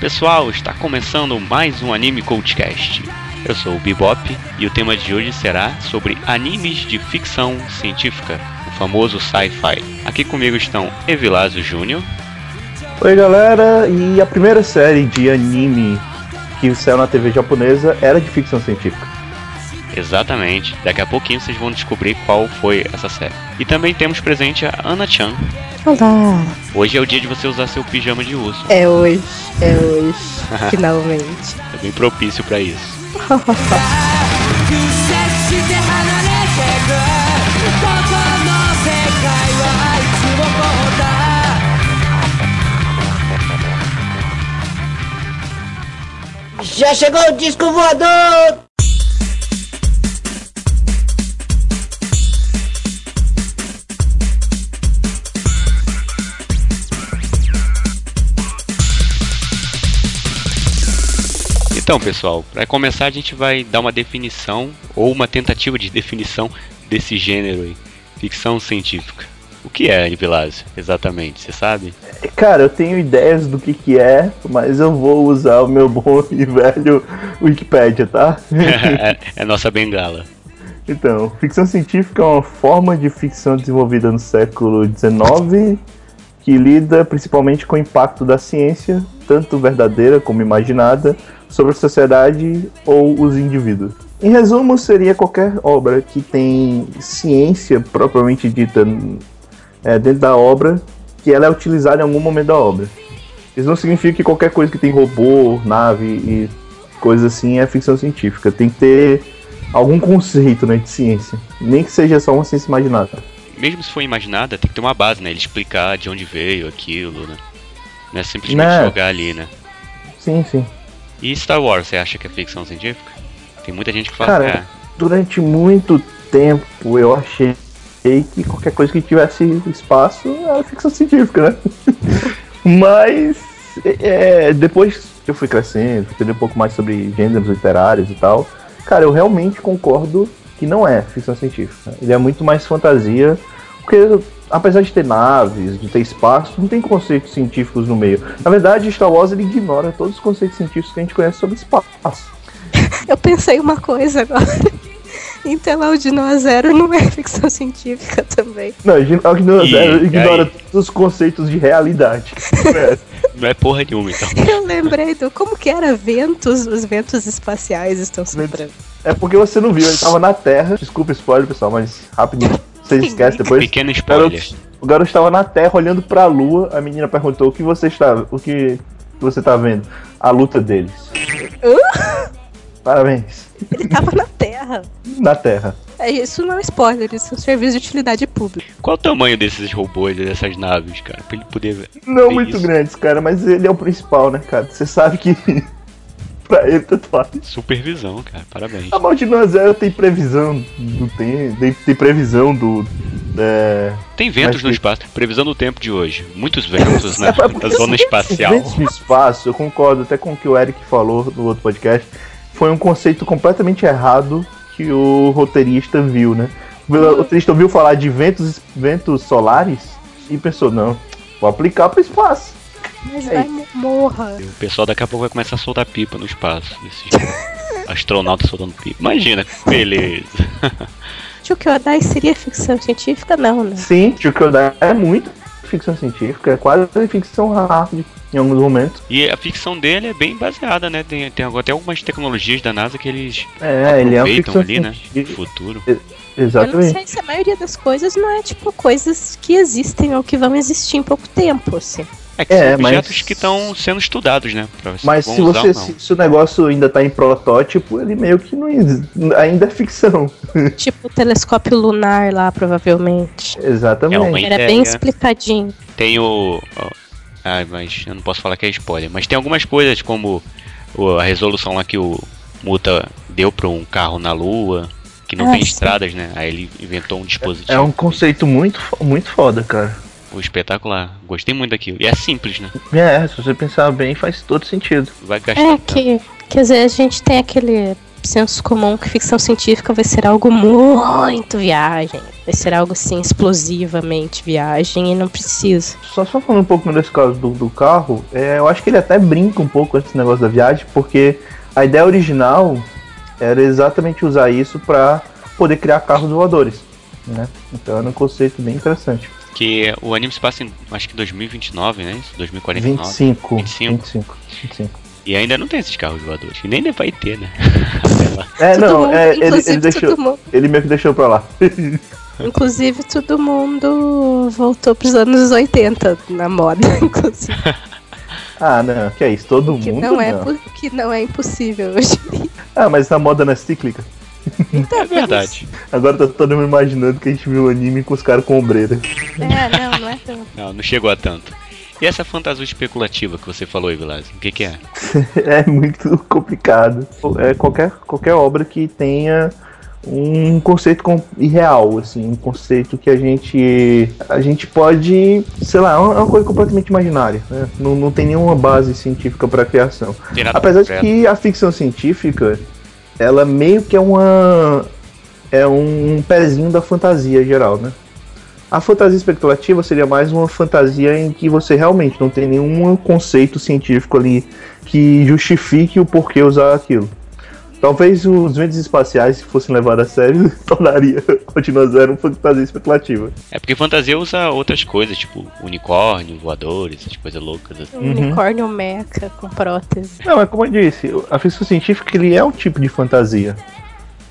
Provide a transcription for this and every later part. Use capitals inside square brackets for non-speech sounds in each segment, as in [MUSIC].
pessoal, está começando mais um Anime Coachcast. Eu sou o Bebop e o tema de hoje será sobre animes de ficção científica, o famoso sci-fi. Aqui comigo estão Evilásio Júnior. Oi galera, e a primeira série de anime que saiu na TV japonesa era de ficção científica. Exatamente. Daqui a pouquinho vocês vão descobrir qual foi essa série. E também temos presente a Ana Chan. Olá! Hoje é o dia de você usar seu pijama de urso. É hoje, é hoje, [LAUGHS] finalmente. É bem propício para isso. Já chegou o disco voador! Então, pessoal, para começar a gente vai dar uma definição ou uma tentativa de definição desse gênero aí, ficção científica. O que é, Anivilásio, exatamente, você sabe? Cara, eu tenho ideias do que que é, mas eu vou usar o meu bom [LAUGHS] e velho Wikipedia, tá? [LAUGHS] é, é nossa bengala. Então, ficção científica é uma forma de ficção desenvolvida no século XIX que lida principalmente com o impacto da ciência, tanto verdadeira como imaginada, sobre a sociedade ou os indivíduos. Em resumo, seria qualquer obra que tem ciência propriamente dita é, dentro da obra, que ela é utilizada em algum momento da obra. Isso não significa que qualquer coisa que tem robô, nave e coisas assim é ficção científica. Tem que ter algum conceito né, de ciência, nem que seja só uma ciência imaginada. Mesmo se for imaginada, tem que ter uma base, né? Ele explicar de onde veio aquilo, né? Não é simplesmente Né? jogar ali, né? Sim, sim. E Star Wars, você acha que é ficção científica? Tem muita gente que fala Cara, que é. Durante muito tempo eu achei que qualquer coisa que tivesse espaço era ficção científica, né? [LAUGHS] Mas é, depois que eu fui crescendo, fui entender um pouco mais sobre gêneros literários e tal, cara, eu realmente concordo que não é ficção científica. Ele é muito mais fantasia, porque apesar de ter naves, de ter espaço, não tem conceitos científicos no meio. Na verdade, Star Wars ele ignora todos os conceitos científicos que a gente conhece sobre espaço. Eu pensei uma coisa agora. Então, o Dino Zero não é ficção científica também. Não, ignora, ignora, E ignora aí? todos os conceitos de realidade. É. Não é porra nenhuma, então. Eu lembrei do como que era ventos, os ventos espaciais estão soprando. É porque você não viu, ele tava na Terra. Desculpa spoiler, pessoal, mas rapidinho. Vocês esquecem depois. Pequeno O spoiler. garoto, o garoto estava na Terra olhando pra Lua. A menina perguntou o que você está, o que você tá vendo? A luta deles. Parabéns. Ele tava na Terra. Na Terra. É, isso não é spoiler, isso é um serviço de utilidade pública. Qual o tamanho desses robôs, dessas naves, cara? Pra ele poder ver. Não muito isso. grandes, cara, mas ele é o principal, né, cara? Você sabe que pra ele tanto faz. Supervisão, cara. Parabéns. A Maldino Zero tem previsão do tempo, tem, tem previsão do. É, Tem ventos Mas no espaço. Previsão do tempo de hoje. Muitos ventos na, [LAUGHS] É, porque na zona espacial. Ventos no espaço, eu concordo até com o que o Eric falou no outro podcast. Foi um conceito completamente errado que o roteirista viu, né? O roteirista ouviu falar de ventos, ventos solares e pensou, não, vou aplicar pro espaço. Mas vai mo- morra. O pessoal daqui a pouco vai começar a soltar pipa no espaço. Esses [LAUGHS] astronautas soltando pipa. Imagina, que beleza. [LAUGHS] Chukyodai seria ficção científica? Não, né? Sim, Chukyodai é muito ficção científica, é quase ficção hard em alguns momentos. E a ficção dele é bem baseada, né? Tem, tem até algumas tecnologias da NASA que eles É, ele é ali, né? No futuro. Eu não Exatamente. sei se a maioria das coisas não é tipo coisas que existem ou que vão existir em pouco tempo, assim. É que É, são mas- objetos que estão sendo estudados, né? Mas se usar você se, se o negócio ainda tá em protótipo, ele meio que não ainda é ficção. [LAUGHS] Tipo o telescópio lunar lá, provavelmente. Exatamente. É Era bem explicadinho. Tem o. Ai, mas eu não posso falar que é spoiler. Mas tem algumas coisas como a resolução lá que o Muta deu pra um carro na lua, que não Ah, tem sim. estradas, né? Aí ele inventou um dispositivo. É um conceito muito, muito foda, cara. O espetacular. Gostei muito daquilo. E é simples, né? É, se você pensar bem, faz todo sentido. Vai gastar. É que, quer dizer, a gente tem aquele senso comum que ficção científica vai ser algo muito viagem. Vai ser algo assim, explosivamente viagem e não precisa. Só, só falando um pouco nesse caso do, do carro, é, eu acho que ele até brinca um pouco com esse negócio da viagem, porque a ideia original era exatamente usar isso para poder criar carros voadores. Né? Então era um conceito bem interessante. Que o anime se passa em, acho que 2029, né? Isso? 2049. 25. 25. 25. 25. E ainda não tem esses carros voadores. E nem vai ter, né? É, não, mundo, é, ele, ele, deixou, ele meio que deixou pra lá. [LAUGHS] Inclusive, todo mundo voltou pros anos 80 na moda, [LAUGHS] inclusive. [LAUGHS] ah, não, que é isso, todo Que mundo. não, é, não. que não é impossível hoje. Ah, mas na moda não é cíclica. É verdade. Agora tá todo mundo imaginando que a gente viu o anime com os caras com ombreira. É, não, não é tão. Não, não chegou a tanto. E essa fantasia especulativa que você falou, Evilásio? O que, que é? [LAUGHS] é muito complicado. É qualquer, qualquer obra que tenha um conceito com- irreal, assim, um conceito que a gente a gente pode, sei lá, é uma é coisa completamente imaginária, né? não, não tem nenhuma base científica para criação. Apesar de que a ficção científica, ela meio que é uma é um pezinho da fantasia geral, né? A fantasia especulativa seria mais uma fantasia em que você realmente não tem nenhum conceito científico ali que justifique o porquê usar aquilo. Talvez os ventos espaciais, se fossem levados a sério, [LAUGHS] tornaria Continua Zero uma fantasia especulativa. É porque fantasia usa outras coisas, tipo unicórnio, voadores, essas coisas loucas. assim. Um unicórnio meca com prótese. Não, é como eu disse, a ficção científica ele é um tipo de fantasia.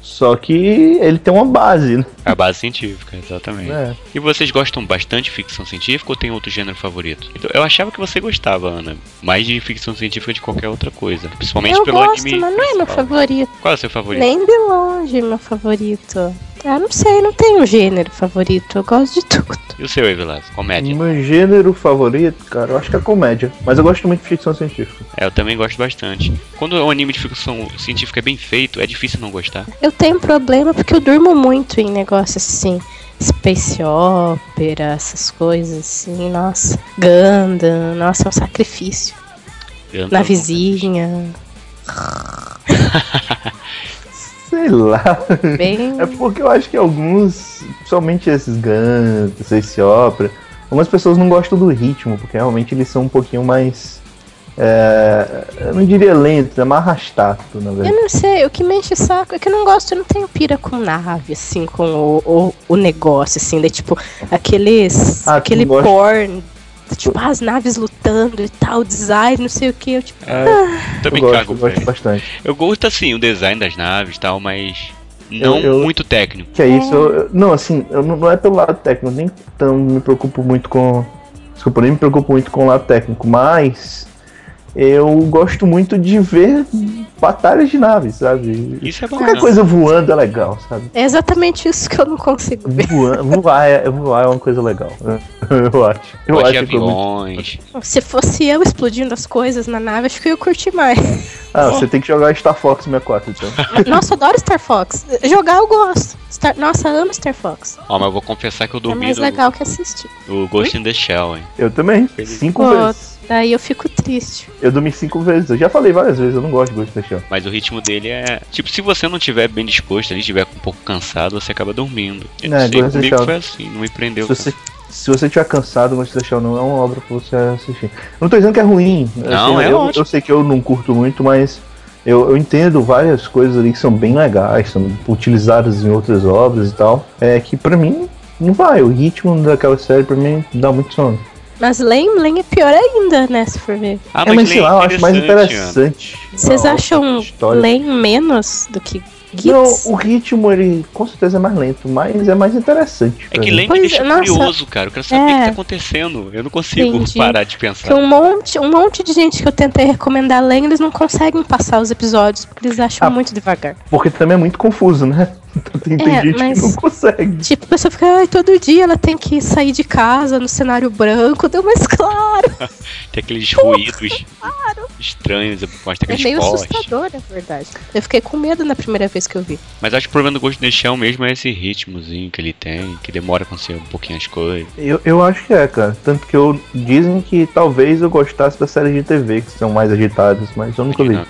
Só que ele tem uma base, né? A base científica, exatamente. É. E vocês gostam bastante de ficção científica ou tem outro gênero favorito? Então, eu achava que você gostava, Ana, mais de ficção científica de qualquer outra coisa. Principalmente Eu pelo gosto, anime. mas não é meu principal. favorito. Qual é o seu favorito? Nem de longe meu favorito. Ah, não sei, não tenho um gênero favorito. Eu gosto de tudo. E o seu, Evelas? Comédia. Meu gênero favorito, cara, eu acho que é comédia. Mas eu gosto muito de ficção científica. É, eu também gosto bastante. Quando um anime de ficção científica é bem feito, é difícil não gostar. Eu tenho problema porque eu durmo muito em negócios assim. Space Opera, essas coisas assim, nossa. Gundam, nossa, é um sacrifício. Eu não- Na vizinha, Sei lá. bem. É porque eu acho que alguns, principalmente esses Guns, esse ópera, algumas pessoas não gostam do ritmo, porque realmente eles são um pouquinho mais. É, eu não diria lento, é mais arrastado, na Eu verdade. não sei, o que me enche o saco é que eu não gosto, eu não tenho pira com nave, assim, com o, o, o negócio, assim, de tipo, aqueles. Ah, aquele porn, tipo, as naves lutando e tal, design, não sei o que, eu tipo. É, Eu também gosto, cago, eu gosto bastante. Eu gosto assim, o design das naves e tal, mas não Eu- eu- muito técnico. Que é isso, eu- eu- não, assim, eu não, não é pelo lado técnico, nem tão me preocupo muito com. Desculpa, nem me preocupo muito com o lado técnico, mas eu gosto muito de ver batalhas de naves, sabe? Isso é Qualquer bacana. coisa voando é legal, sabe? É exatamente isso que eu não consigo ver. Voar, voar, é, voar é uma coisa legal. [LAUGHS] Eu acho. Eu Gosto acho é muito- aviões. Se fosse eu explodindo as coisas na nave, acho que eu ia curtir mais. Ah, você tem que jogar Star Fox 64, então. [LAUGHS] Nossa, eu adoro Star Fox. Jogar eu gosto. Star... Nossa, eu amo Star Fox. Ó, mas eu vou confessar que eu É dormi mais no, legal que assistir. no Ghost in the Shell, hein? Eu também. Cinco Pô, vezes. Daí eu fico triste. Eu dormi cinco vezes. Eu já falei várias vezes, eu não gosto de Ghost in the Shell. Mas o ritmo dele é. Tipo, se você não tiver bem disposto ali, estiver um pouco cansado, você acaba dormindo. Eu não É, sei, comigo Shell. foi assim, não me prendeu. Se você, se você tiver cansado, Ghost in the Shell não é uma obra pra você assistir. Eu não tô dizendo que é ruim. Não, Assim, é eu, ótimo. eu sei que eu não curto muito, mas eu, eu entendo várias coisas ali que são bem legais, são utilizadas em outras obras e tal. É que pra mim não vai. O ritmo daquela série pra mim dá muito sono. Mas Lane é pior ainda, né, se for ver. Ah, é, mas sei lá, eu acho mais interessante. Vocês a acham. Lane menos do que Não, Gits? o ritmo ele com certeza é mais lento, mas é mais interessante. É que me Pois deixa é, nossa. curioso, cara. Eu quero saber o que É. tá acontecendo. Eu não consigo Entendi. parar de pensar. um monte, um monte de gente que eu tentei recomendar Lane, eles não conseguem passar os episódios, porque eles acham Ah. muito devagar. Porque também é muito confuso, né? Então tem, tem É, gente mas- que não consegue. Tipo, a pessoa fica, ai, todo dia ela tem que sair de casa no cenário branco. Deu mais claro. [LAUGHS] Tem aqueles ruídos estranhos, mostra É aqueles meio postes. assustador, na verdade. Eu fiquei com medo na primeira vez que eu vi. Mas acho que o problema do Ghost in the Shell mesmo é esse ritmozinho que ele tem, que demora a acontecer um pouquinho as coisas. Eu, eu acho que é, cara. Tanto que eu dizem que talvez eu gostasse das séries de TV, que são mais agitadas, mas eu nunca vi. Não.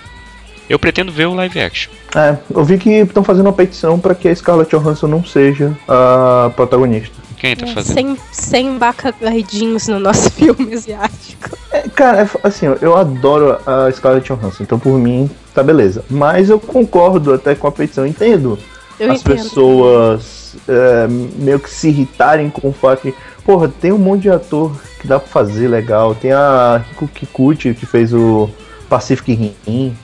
Eu pretendo ver o live action. É, eu vi que estão fazendo uma petição para que a Scarlett Johansson não seja a protagonista. Quem tá fazendo? Sem, sem bacardinhos no nosso [LAUGHS] filme asiático. É, cara, é, assim, eu adoro a Scarlett Johansson, então por mim tá beleza. Mas eu concordo até com a petição, entendo Eu as entendo. pessoas é, meio que se irritarem com o fato que, porra, tem um monte de ator que dá pra fazer legal. Tem a Rico Kikuchi que fez o Pacific Rim.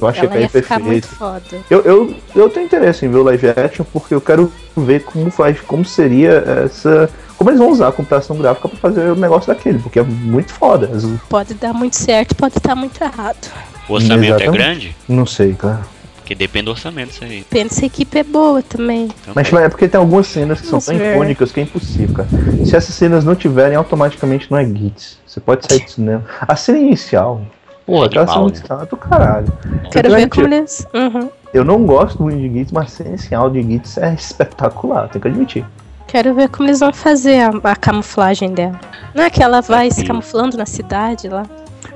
Eu achei Ela que é ia ficar muito perfeito. foda. Eu, eu, eu tenho interesse em ver o live action porque eu quero ver como faz, como seria essa. Como eles vão usar a computação gráfica pra fazer o negócio daquele, porque é muito foda. Pode dar muito certo, pode estar muito errado. O orçamento é Exatamente. grande? Não sei, cara. Porque depende do orçamento isso aí. Depende se a equipe é boa também. Então, Mas é porque tem algumas cenas que são Vamos tão ver. icônicas que é impossível, cara. Se essas cenas não tiverem, automaticamente não é Gits. Você pode sair do cinema. A cena inicial, pô, né? inicial é do caralho. Quero Eu ver como eles. Uhum. Eu não gosto muito de Gits, mas a cena inicial de Gits é espetacular, tem que admitir. Quero ver como eles vão fazer a, a camuflagem dela. Não é que ela vai se camuflando na cidade lá?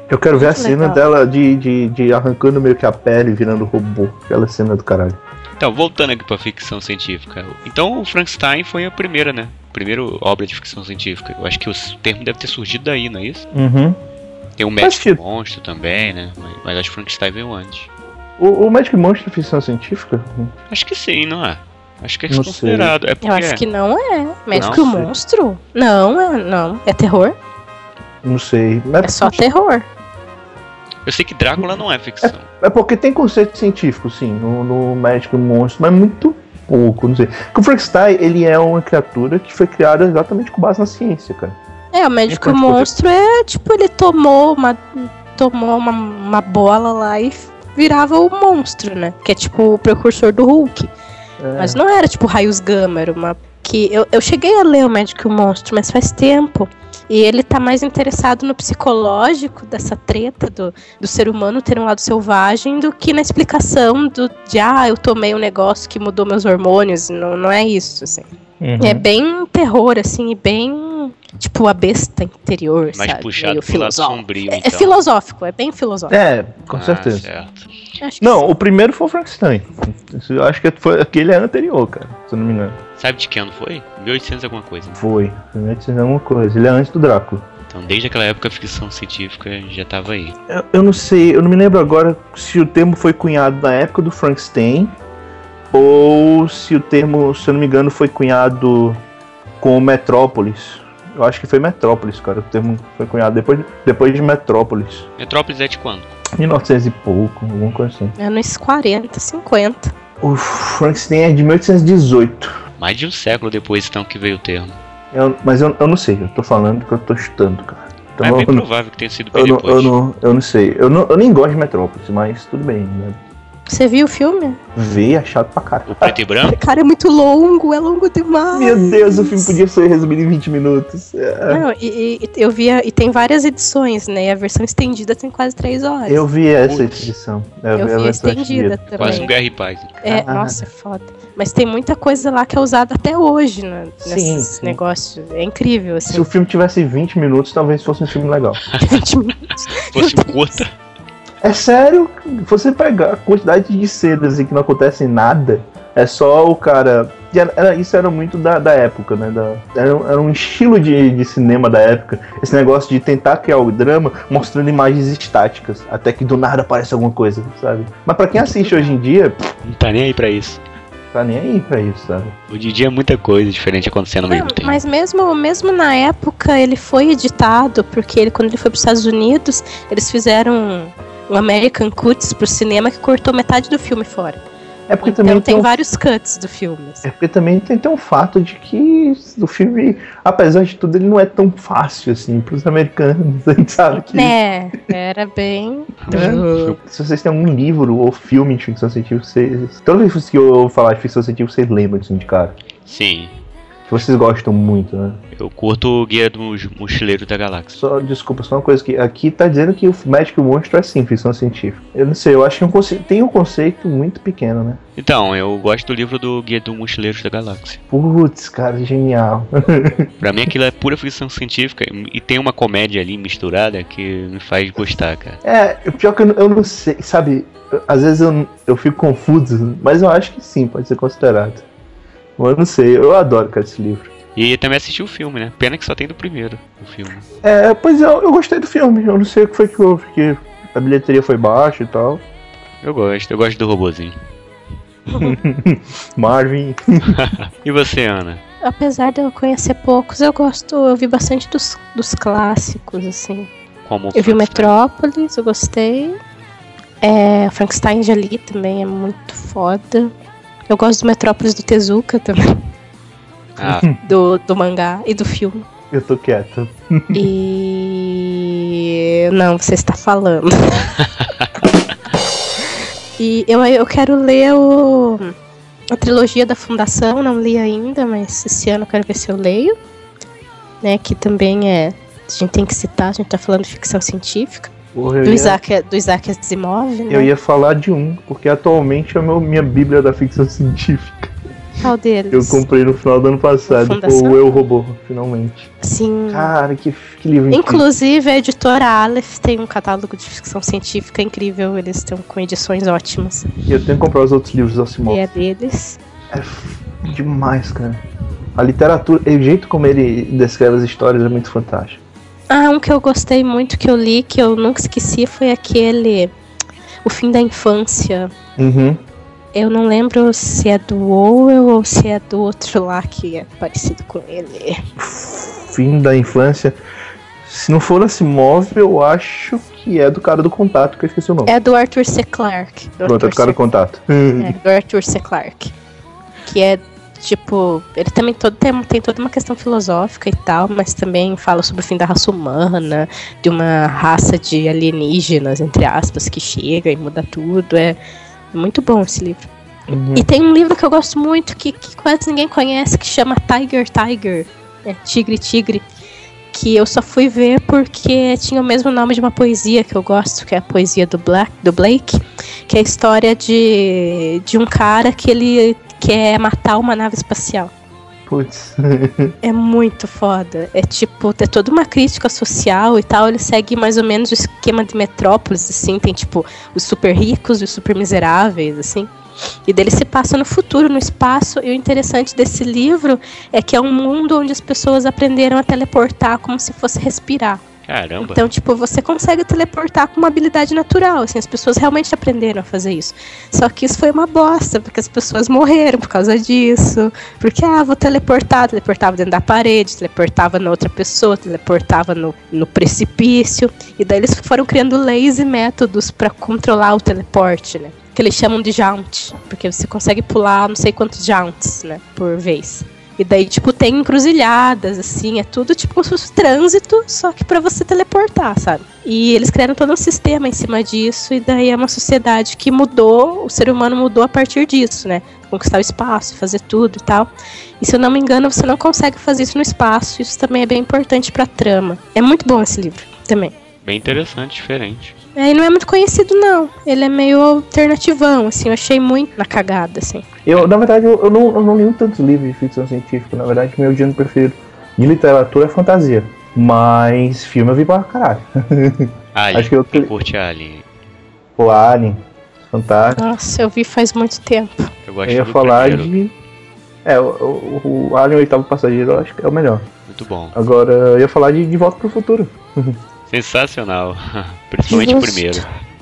Eu quero ver a Muito cena legal. dela de, de, de arrancando meio que a pele e virando robô. Aquela cena do caralho. Então, voltando aqui pra ficção científica. Então, o Frankenstein foi a primeira, né? Primeira obra de ficção científica. Eu acho que o termo deve ter surgido daí, não é isso? Uhum. Tem o sentido. Monstro também, né? Mas, mas acho que o Frankenstein veio antes. O, o Magic Monster é ficção científica? Acho que sim, não é? Acho que é Não considerado. É Eu porque acho que não é. Médico Não monstro? Não, é, não. É terror? Não sei. É só terror. eu sei que Drácula não é ficção. É porque tem conceito científico, sim, no, no Médico Monstro, mas muito pouco, não sei. Porque o Frankenstein, ele é uma criatura que foi criada exatamente com base na ciência, cara. É, o médico e o pode poder- monstro é tipo, ele tomou uma. Tomou uma, uma bola lá e virava o monstro, né? Que é tipo o precursor do Hulk. É. Mas não era tipo raios gama, era uma. Que eu, eu cheguei a ler o Médico e o Monstro, mas faz tempo. E ele tá mais interessado no psicológico dessa treta do, do ser humano ter um lado selvagem do que na explicação do de ah, eu tomei um negócio que mudou meus hormônios. Não, não é isso, assim. Uhum. É bem terror, assim, e bem tipo a besta interior, Mais sabe? puxado Meio pro lado filosófico. sombrio, É, é então. filosófico, é bem filosófico. É, com Ah, certeza. certo. Não, o primeiro foi o Frankenstein. Eu acho que foi aquele ano anterior, cara, se eu não me engano. Sabe de que ano foi? 1800 alguma coisa. né? Foi. Primeiro de alguma coisa. Ele é antes do Drácula. Então, desde aquela época, a ficção científica já tava aí. Eu, eu não sei, eu não me lembro agora se o termo foi cunhado na época do Frankenstein ou se o termo, se eu não me engano, foi cunhado com Metrópolis. Eu acho que foi Metrópolis, cara. O termo foi cunhado depois, depois de Metrópolis. Metrópolis é de quando? 1900 e pouco, alguma coisa assim. é nos 40, 50. O Frankenstein é de 1818. Mais de um século depois, então, que veio o termo. Eu- mas eu, eu não sei, eu tô falando que eu tô chutando, cara. Então, é bem eu, não, provável que tenha sido bem eu, não, depois. eu, não, eu não sei. Eu, não, eu nem gosto de Metrópolis, mas tudo bem. Né? Você viu o filme? Ver é chato pra caralho. O preto e branco? [LAUGHS] Cara, é muito longo, é longo demais. Meu Deus, o filme podia ser resumido em 20 minutos. É. Não, e, e eu via, e tem várias edições, né? E a versão estendida tem quase três horas. Eu vi essa Putz. edição. Eu vi a versão estendida também. Quase um Guerra e Paz. É, Ah. nossa, é foda. Mas tem muita coisa lá que é usada até hoje, né? Sim. negócios. É incrível, Se assim. o filme tivesse 20 minutos, talvez fosse um filme legal. [LAUGHS] 20 minutos. Se fosse curta, É sério, você pegar a quantidade de cenas em que não acontece nada, é só o cara. era- era- isso era muito da, da época, né? Da, era, um- era um estilo de, de cinema da época. Esse negócio de tentar criar o drama mostrando imagens estáticas, até que do nada aparece alguma coisa, sabe? Mas pra quem assiste hoje em dia, pff, não tá nem aí pra isso. tá nem aí pra isso, sabe? Hoje em dia é muita coisa diferente acontecendo ao mesmo tempo. mas mesmo, mesmo na época ele foi editado, porque ele, quando ele foi para os Estados Unidos, eles fizeram um, um American Cuts pro cinema que cortou metade do filme fora. É porque Então também tem tem um vários cuts do filme. assim. É porque também tem, tem um fato de que o filme, apesar de tudo, ele não é tão fácil assim pros americanos, [LAUGHS] a gente sabe que. É, era bem. né? [LAUGHS] Se vocês têm algum livro ou filme de ficção científica, vocês. Toda vez que eu falar de ficção científica, vocês lembram disso de cara. Sim. que vocês gostam muito, né? Eu curto o Guia dos Mochileiros da Galáxia. Só, desculpa, só uma coisa que aqui tá dizendo que o Magic Monstro é sim ficção científica. Eu não sei, eu acho que é um conce- tem um conceito muito pequeno, né? Então, eu gosto do livro do Guia dos Mochileiros da Galáxia. Putz, cara, genial. [LAUGHS] Pra mim aquilo é pura ficção científica e tem uma comédia ali misturada que me faz gostar, cara. é, pior que eu, não- eu não sei, sabe? Às vezes eu, eu fico confuso, mas eu acho que sim, pode ser considerado. Mas eu não sei, eu adoro, cara, esse livro. E também assisti o filme, né? Pena que só tem do primeiro o filme. É, pois eu, eu gostei do filme, eu não sei o que foi que houve, porque a bilheteria foi baixa e tal. Eu gosto, eu gosto do robozinho. [LAUGHS] Marvin. [LAUGHS] E você, Ana? Apesar de eu conhecer poucos, eu gosto, eu vi bastante dos, dos clássicos, assim. Como Eu vi? Metrópolis, eu gostei. É, Frankenstein de Ali também é muito foda. Eu gosto do Metrópolis do Tezuka também, Ah, do, do mangá e do filme. Eu tô quieto. E. Não, você está falando. [LAUGHS] e eu, eu quero ler o, a trilogia da Fundação, não li ainda, mas esse ano eu quero ver se eu leio. Né, que também é. A gente tem que citar, a gente tá falando de ficção científica. Porra, eu, Do ia, Isaac, do Isaac Asimov, né? eu ia falar de um, porque atualmente é a minha bíblia da ficção científica. Qual deles? Eu comprei no final do ano passado, o Eu Robô, finalmente. Sim. Cara, que, que livro incrível. Inclusive, a editora Aleph tem um catálogo de ficção científica incrível. Eles estão com edições ótimas. E eu tenho que comprar os outros livros do Asimov. E é deles. É f- demais, cara. A literatura, o jeito como ele descreve as histórias é muito fantástico. Ah, um que eu gostei muito, que eu li, que eu nunca esqueci, foi aquele. O Fim da Infância. Uhum. Eu não lembro se é do Orwell ou se é do outro lá que é parecido com ele. Fim da infância. Se não for Asimov, eu acho que é do cara do contato, que eu esqueci o nome. É do Arthur C. Clarke. Do Pronto, é do cara do C. contato. É, do Arthur C. Clarke. Que é tipo. Ele também todo, tem, tem toda uma questão filosófica e tal, mas também fala sobre o fim da raça humana, de uma raça de alienígenas, entre aspas, que chega e muda tudo. É muito bom esse livro. Uhum. E tem um livro que eu gosto muito, que, que quase ninguém conhece, que chama Tiger Tiger. É, Tigre Tigre. Que eu só fui ver porque tinha o mesmo nome de uma poesia que eu gosto, que é a poesia do, Black, do Blake, que é a história de, de um cara que ele quer matar uma nave espacial. Putz. [LAUGHS] É muito foda. É tipo, é toda uma crítica social e tal. Ele segue mais ou menos o esquema de metrópolis, assim. Tem, tipo, os super ricos e os super miseráveis, assim. E dele se passa no futuro, no espaço. E o interessante desse livro é que é um mundo onde as pessoas aprenderam a teleportar como se fosse respirar. caramba. Então, tipo, você consegue teleportar com uma habilidade natural, assim, as pessoas realmente aprenderam a fazer isso. Só que isso foi uma bosta, porque as pessoas morreram por causa disso. Porque, ah, vou teleportar, teleportava dentro da parede, teleportava na outra pessoa, teleportava no, no precipício. E daí eles foram criando leis e métodos pra controlar o teleporte, né? Que eles chamam de jaunt, porque você consegue pular não sei quantos jaunts, né, por vez. E daí, tipo, tem encruzilhadas, assim, é tudo tipo como se fosse trânsito, só que pra você teleportar, sabe? E eles criaram todo um sistema em cima disso, e daí é uma sociedade que mudou, o ser humano mudou a partir disso, né? Conquistar o espaço, fazer tudo e tal. E se eu não me engano, você não consegue fazer isso no espaço, isso também é bem importante pra trama. É muito bom esse livro, também. Bem interessante, diferente. É, e não é muito conhecido, não. Ele é meio alternativão, assim, eu achei muito na cagada, assim. Eu, na verdade, eu, eu não, eu não li tantos livros de ficção científica. Na verdade, meu gênero preferido de literatura é fantasia. Mas filme eu vi pra caralho. [LAUGHS] Alien. Acho que eu- Quem curte Alien? O Alien, fantástico. Nossa, eu vi faz muito tempo. Eu gosto Eu ia do falar primeiro. de. É, o, o, o Alien Oitavo Passageiro eu acho que é o melhor. Muito bom. Agora, eu ia falar de De Volta pro Futuro. [LAUGHS] Sensacional. [LAUGHS] Principalmente o primeiro.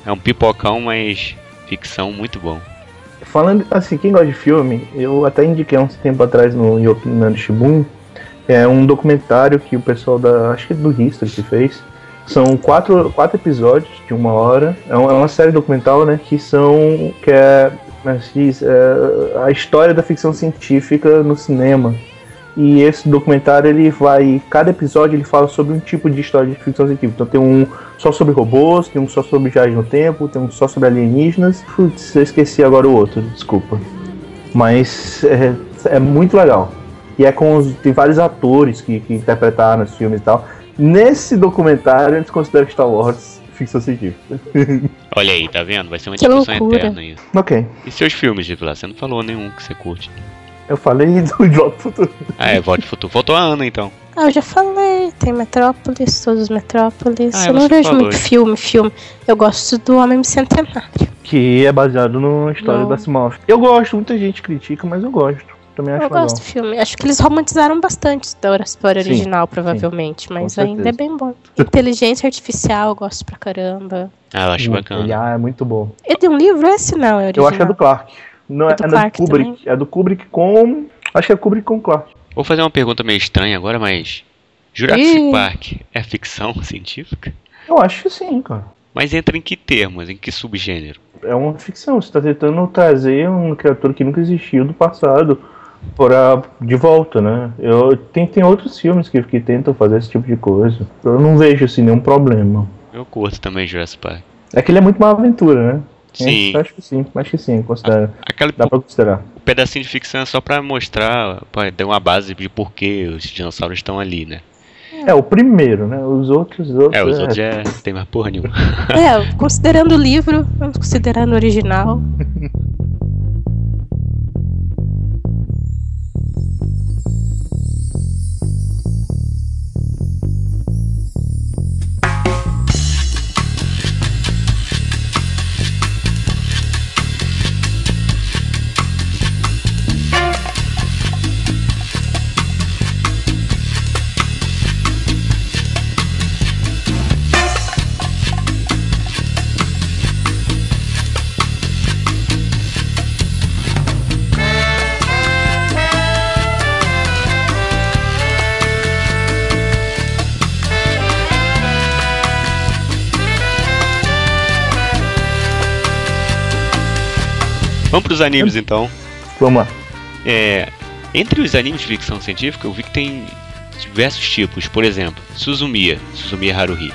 É um pipocão, mas ficção muito bom. Falando assim, quem gosta de filme, eu até indiquei há uns tempo atrás no Yopinando Shibun. É um documentário que o pessoal da. Acho que é do History que fez. São quatro, quatro episódios de uma hora. É uma, é uma série documental, né? Que são. que é. É? É, a história da ficção científica no cinema. E esse documentário ele vai. Cada episódio ele fala sobre um tipo de história de ficção científica. Então tem um só sobre robôs, tem um só sobre viagem no tempo, tem um só sobre alienígenas. Putz, eu esqueci agora o outro, desculpa. Mas é, é muito legal. E é com os, tem vários atores que, que interpretaram os filmes e tal. Nesse documentário, eles consideram Star Wars ficção científica. [LAUGHS] Olha aí, tá vendo? Vai ser uma Que discussão loucura. eterna isso. ok. E seus filmes, de lá? Você não falou nenhum que você curte. Eu falei [LAUGHS] do De Volta pro Futuro. Ah, é, Volte Futuro. Faltou a Ana, então. Ah, eu já falei, tem Metrópolis, todos os Metrópolis. Ah, eu não vejo muito filme, filme. Eu gosto do Homem Bicentenário. Que é baseado na história Não. da Asimov. Eu gosto, muita gente critica, mas eu gosto. Também acho Eu legal. gosto do filme. Acho que eles romantizaram bastante da história Sim, original, provavelmente. Mas certeza. ainda é bem bom. Inteligência Artificial, eu gosto pra caramba. Ah, eu acho Ele bacana. ah, é muito bom. É de um livro? Esse não, é original. Eu acho que é do Clark. Não, é, É do é Kubrick. É do Kubrick com. Acho que é Kubrick com Clark. Vou fazer uma pergunta meio estranha agora, mas. Jurassic Ih. Park é ficção [LAUGHS] científica? Eu acho que sim, cara. Mas entra em que termos? Em que subgênero? É uma ficção. Você tá tentando trazer uma criatura que nunca existiu do passado para de volta, né? Eu, tem, tem outros filmes que, que tentam fazer esse tipo de coisa. Eu não vejo assim nenhum problema. Eu curto também Jurassic Park. É que ele é muito uma aventura, né? Sim. Eu acho que sim, acho que sim, considera. Aquele Dá pra considerar. pedacinho de ficção é só pra mostrar, pô, dar uma base de por que os dinossauros estão ali, né? É, o primeiro, né? Os outros, os outros. É, os outros [LAUGHS] já tem mais porra nenhuma. É, considerando o livro, vamos considerando o original. [LAUGHS] Vamos pros animes então. Vamos lá. É, entre os animes de ficção científica, eu vi que tem diversos tipos. Por exemplo, Suzumiya, Suzumiya Haruhi.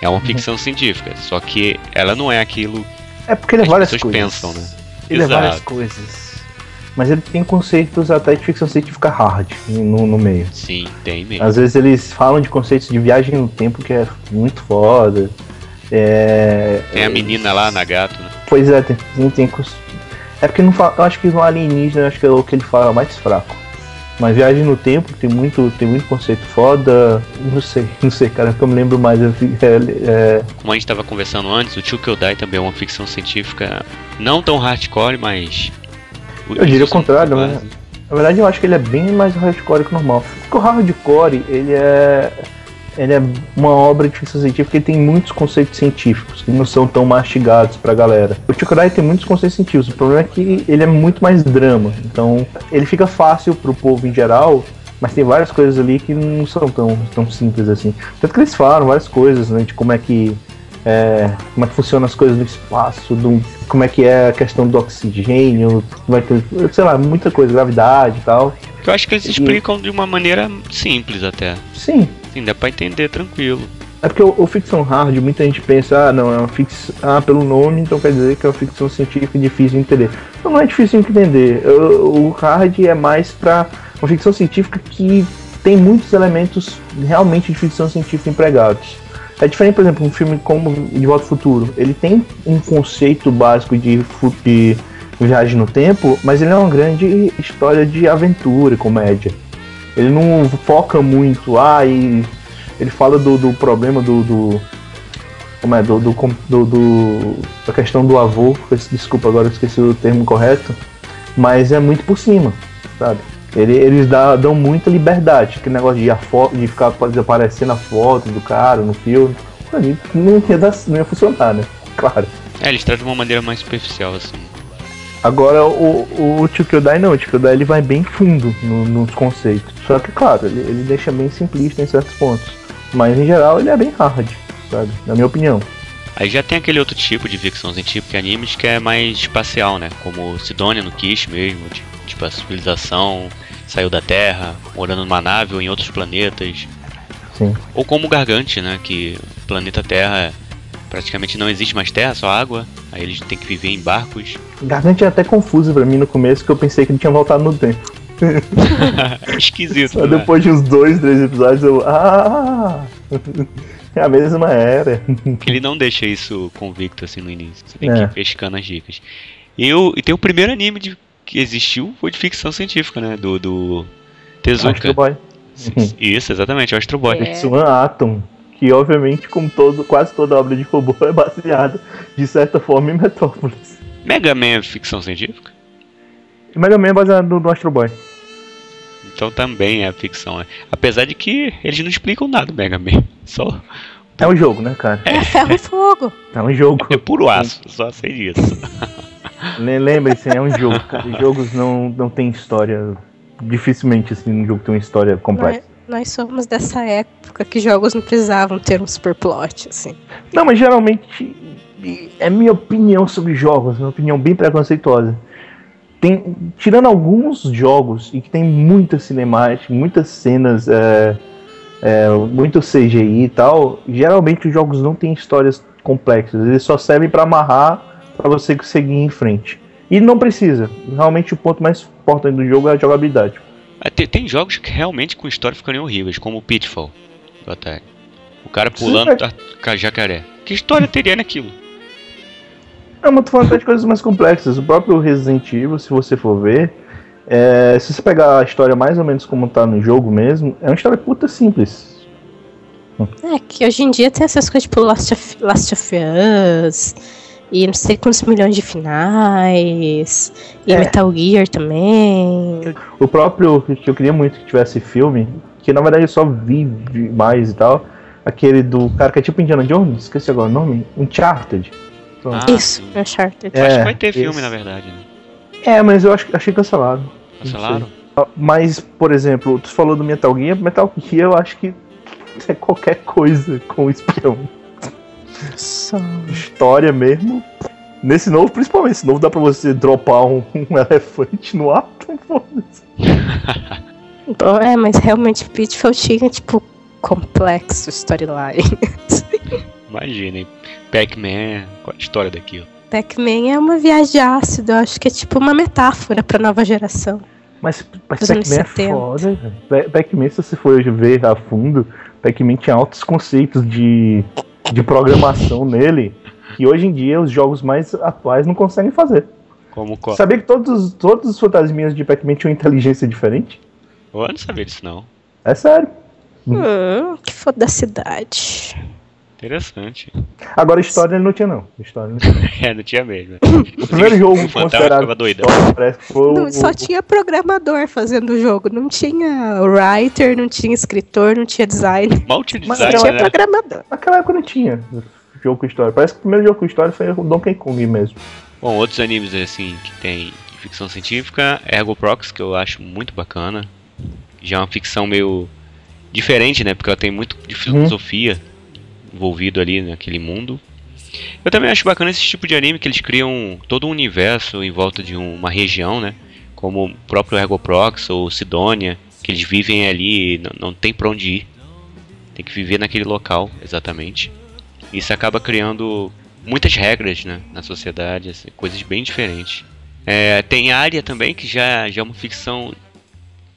É Uhum. uma ficção científica, só que ela não é aquilo É porque ele é As várias coisas. pensam, né? Ele Exato. é várias coisas. Mas ele tem conceitos até de ficção científica hard no, no meio. Sim, tem mesmo. Às vezes eles falam de conceitos de viagem no tempo que é muito foda. É, Tem a menina lá, Nagato, né? Pois é, tem, tem, tem É porque não fala, eu acho que no alienígena acho que é o que ele fala mais fraco. Mas viagem no tempo tem muito, tem muito conceito foda. Não sei, [LAUGHS] não sei, cara, porque eu me lembro mais. É, é, Como a gente estava conversando antes, o Tio Kyodai também é uma ficção científica não tão hardcore, mas. Eu diria o contrário, né? Na verdade, eu acho que ele é bem mais hardcore que o normal. Porque o hardcore, ele é. Ele é uma obra de ficção científica que tem muitos conceitos científicos que não são tão mastigados pra galera. O Chokodai tem muitos conceitos científicos, o problema é que ele é muito mais drama. Então, ele fica fácil pro povo em geral, mas tem várias coisas ali que não são tão, tão simples assim. Tanto que eles falam várias coisas, né? De como é que. é, como é que funcionam as coisas do espaço, do, como é que é a questão do oxigênio, vai ter, sei lá, muita coisa, gravidade e tal. Eu acho que eles explicam de uma maneira simples até. Sim, Sim, dá pra entender tranquilo. é porque o, o ficção hard, muita gente pensa, ah, não, é uma ficção, ah, pelo nome, então quer dizer que é uma ficção científica difícil de entender. Não, não é difícil de entender. O, o hard é mais pra uma ficção científica que tem muitos elementos realmente de ficção científica empregados. É diferente, por exemplo, um filme como De Volta ao Futuro. Ele tem um conceito básico de, de viagem no tempo, mas ele é uma grande história de aventura e comédia. Ele não foca muito, ah, e ele fala do, do problema do, do. Como é? Do, do, do, do- Da questão do avô. Desculpa, agora eu esqueci o termo correto. Mas é muito por cima, sabe? Ele- eles dá- dão muita liberdade. Aquele negócio de, a fo- de ficar desaparecendo a foto do cara no filme. Não ia, dar, não ia funcionar, né? [LAUGHS] Claro. É, eles tratam de uma maneira mais superficial, assim. Agora o, o Kyodai não, o Kyodai ele vai bem fundo no- nos conceitos. Só que, claro, ele, ele deixa bem simplista em certos pontos. Mas em geral ele é bem hard, sabe? Na minha opinião. Aí já tem aquele outro tipo de ficção científica e animes que é mais espacial, né? Como Sidonia no Kish mesmo, tipo a civilização saiu da Terra, morando numa nave ou em outros planetas. Sim. Ou como Gargante, né? Que o planeta Terra praticamente não existe mais terra, só água. Aí eles têm que viver em barcos. Gargante é até confuso pra mim no começo, que eu pensei que ele tinha voltado no tempo. é [LAUGHS] esquisito. Só né? depois de uns dois, três episódios eu. Ah! [LAUGHS] É a mesma era. Que [LAUGHS] ele não deixa isso convicto assim no início. Você tem É. que ir pescando as dicas. E, o, e tem o primeiro anime de- que existiu, foi de ficção científica, né? Do, do Tezuka. Astro Boy. Isso, exatamente, o Astro Boy. É. Swan Atom. Que obviamente, como todo, quase toda obra de robô, é baseada, de certa forma, em Metrópolis. Mega Man é ficção científica? Mega Man é baseado no, no Astro Boy. Então também é ficção, né? Apesar de que eles não explicam nada do Mega Man. Só É um jogo, né, cara? É ferro e fogo. É um jogo. é puro aço, só sei disso. [LAUGHS] Le- Lembre-se, é um jogo, cara. Jogos não, não tem história. Dificilmente, assim, um jogo tem uma história complexa. Nós, somos dessa época que jogos não precisavam ter um super plot, assim. Não, mas geralmente é minha opinião sobre jogos, minha opinião bem preconceituosa. Tem, tirando alguns jogos e que tem muita cinemática, muitas cenas, é, é, muito CGI e tal, geralmente os jogos não têm histórias complexas, eles só servem para amarrar para você seguir em frente. E não precisa. Realmente o ponto mais importante do jogo é a jogabilidade. Tem, tem jogos que realmente com história ficariam horríveis, como o Pitfall do Atari. O cara pulando Sim, da ca- jacaré. Que história teria naquilo? Não, mas tô falando até de coisas mais complexas. O próprio Resident Evil, se você for ver, é, se você pegar a história mais ou menos como tá no jogo mesmo, é uma história puta simples. É, que hoje em dia tem essas coisas tipo Last of, Last of Us, e não sei quantos milhões de finais, e É. Metal Gear também. O próprio, que eu queria muito que tivesse filme, que na verdade eu só vi, mais e tal, aquele do cara que é tipo Indiana Jones, esqueci agora o nome, Uncharted. Pronto. Ah, Isso, sim. Uncharted. É, Acho que vai ter filme, esse. na verdade, né? É, mas eu acho, achei cancelado. Cancelaram? sei. Mas, por exemplo, tu falou do Metal Gear, Metal Gear eu acho que é qualquer coisa com espião. História mesmo. Nesse novo, principalmente, esse novo dá pra você dropar um, [LAUGHS] um elefante no ar, foda-se. Bom, [LAUGHS] é, mas realmente Pitfall tinha, tipo, complexo storyline. [LAUGHS] Imaginem. Pac-Man, qual a história daquilo? Pac-Man é uma viagem de ácido, eu acho que é tipo uma metáfora pra nova geração. Mas, mas Pac-Man é 70. foda, velho. Pa- Pac-Man, se você for ver a fundo, Pac-Man tinha altos conceitos de, de programação nele, que hoje em dia os jogos mais atuais não conseguem fazer. Como qual? Sabia que todos, todos os fantasminhas de Pac-Man tinham inteligência diferente? Eu não sabia disso, não. É sério. Hum, que foda da cidade. Interessante. Agora, história ele não tinha, não. História não tinha. [LAUGHS] É, não tinha mesmo. O primeiro jogo O considerado história, parece que foi Não, o- só tinha programador fazendo o jogo, não tinha writer, não tinha escritor, não tinha design. Mal tinha Mas Só design, tinha né? programador. Naquela época não tinha jogo com história. Parece que o primeiro jogo com história foi o Donkey Kong mesmo. Bom, outros animes assim que tem ficção científica, Ergo Prox, que eu acho muito bacana. Já é uma ficção meio diferente, né? Porque ela tem muito de filosofia envolvido ali naquele mundo. Eu também acho bacana esse tipo de anime que eles criam todo um universo em volta de um- uma região, né? Como o próprio Ergo Prox ou Sidonia, que eles vivem ali e não, não tem pra onde ir. Tem que viver naquele local, exatamente. Isso acaba criando muitas regras né, na sociedade, assim, coisas bem diferentes. É, tem área também que já, já é uma ficção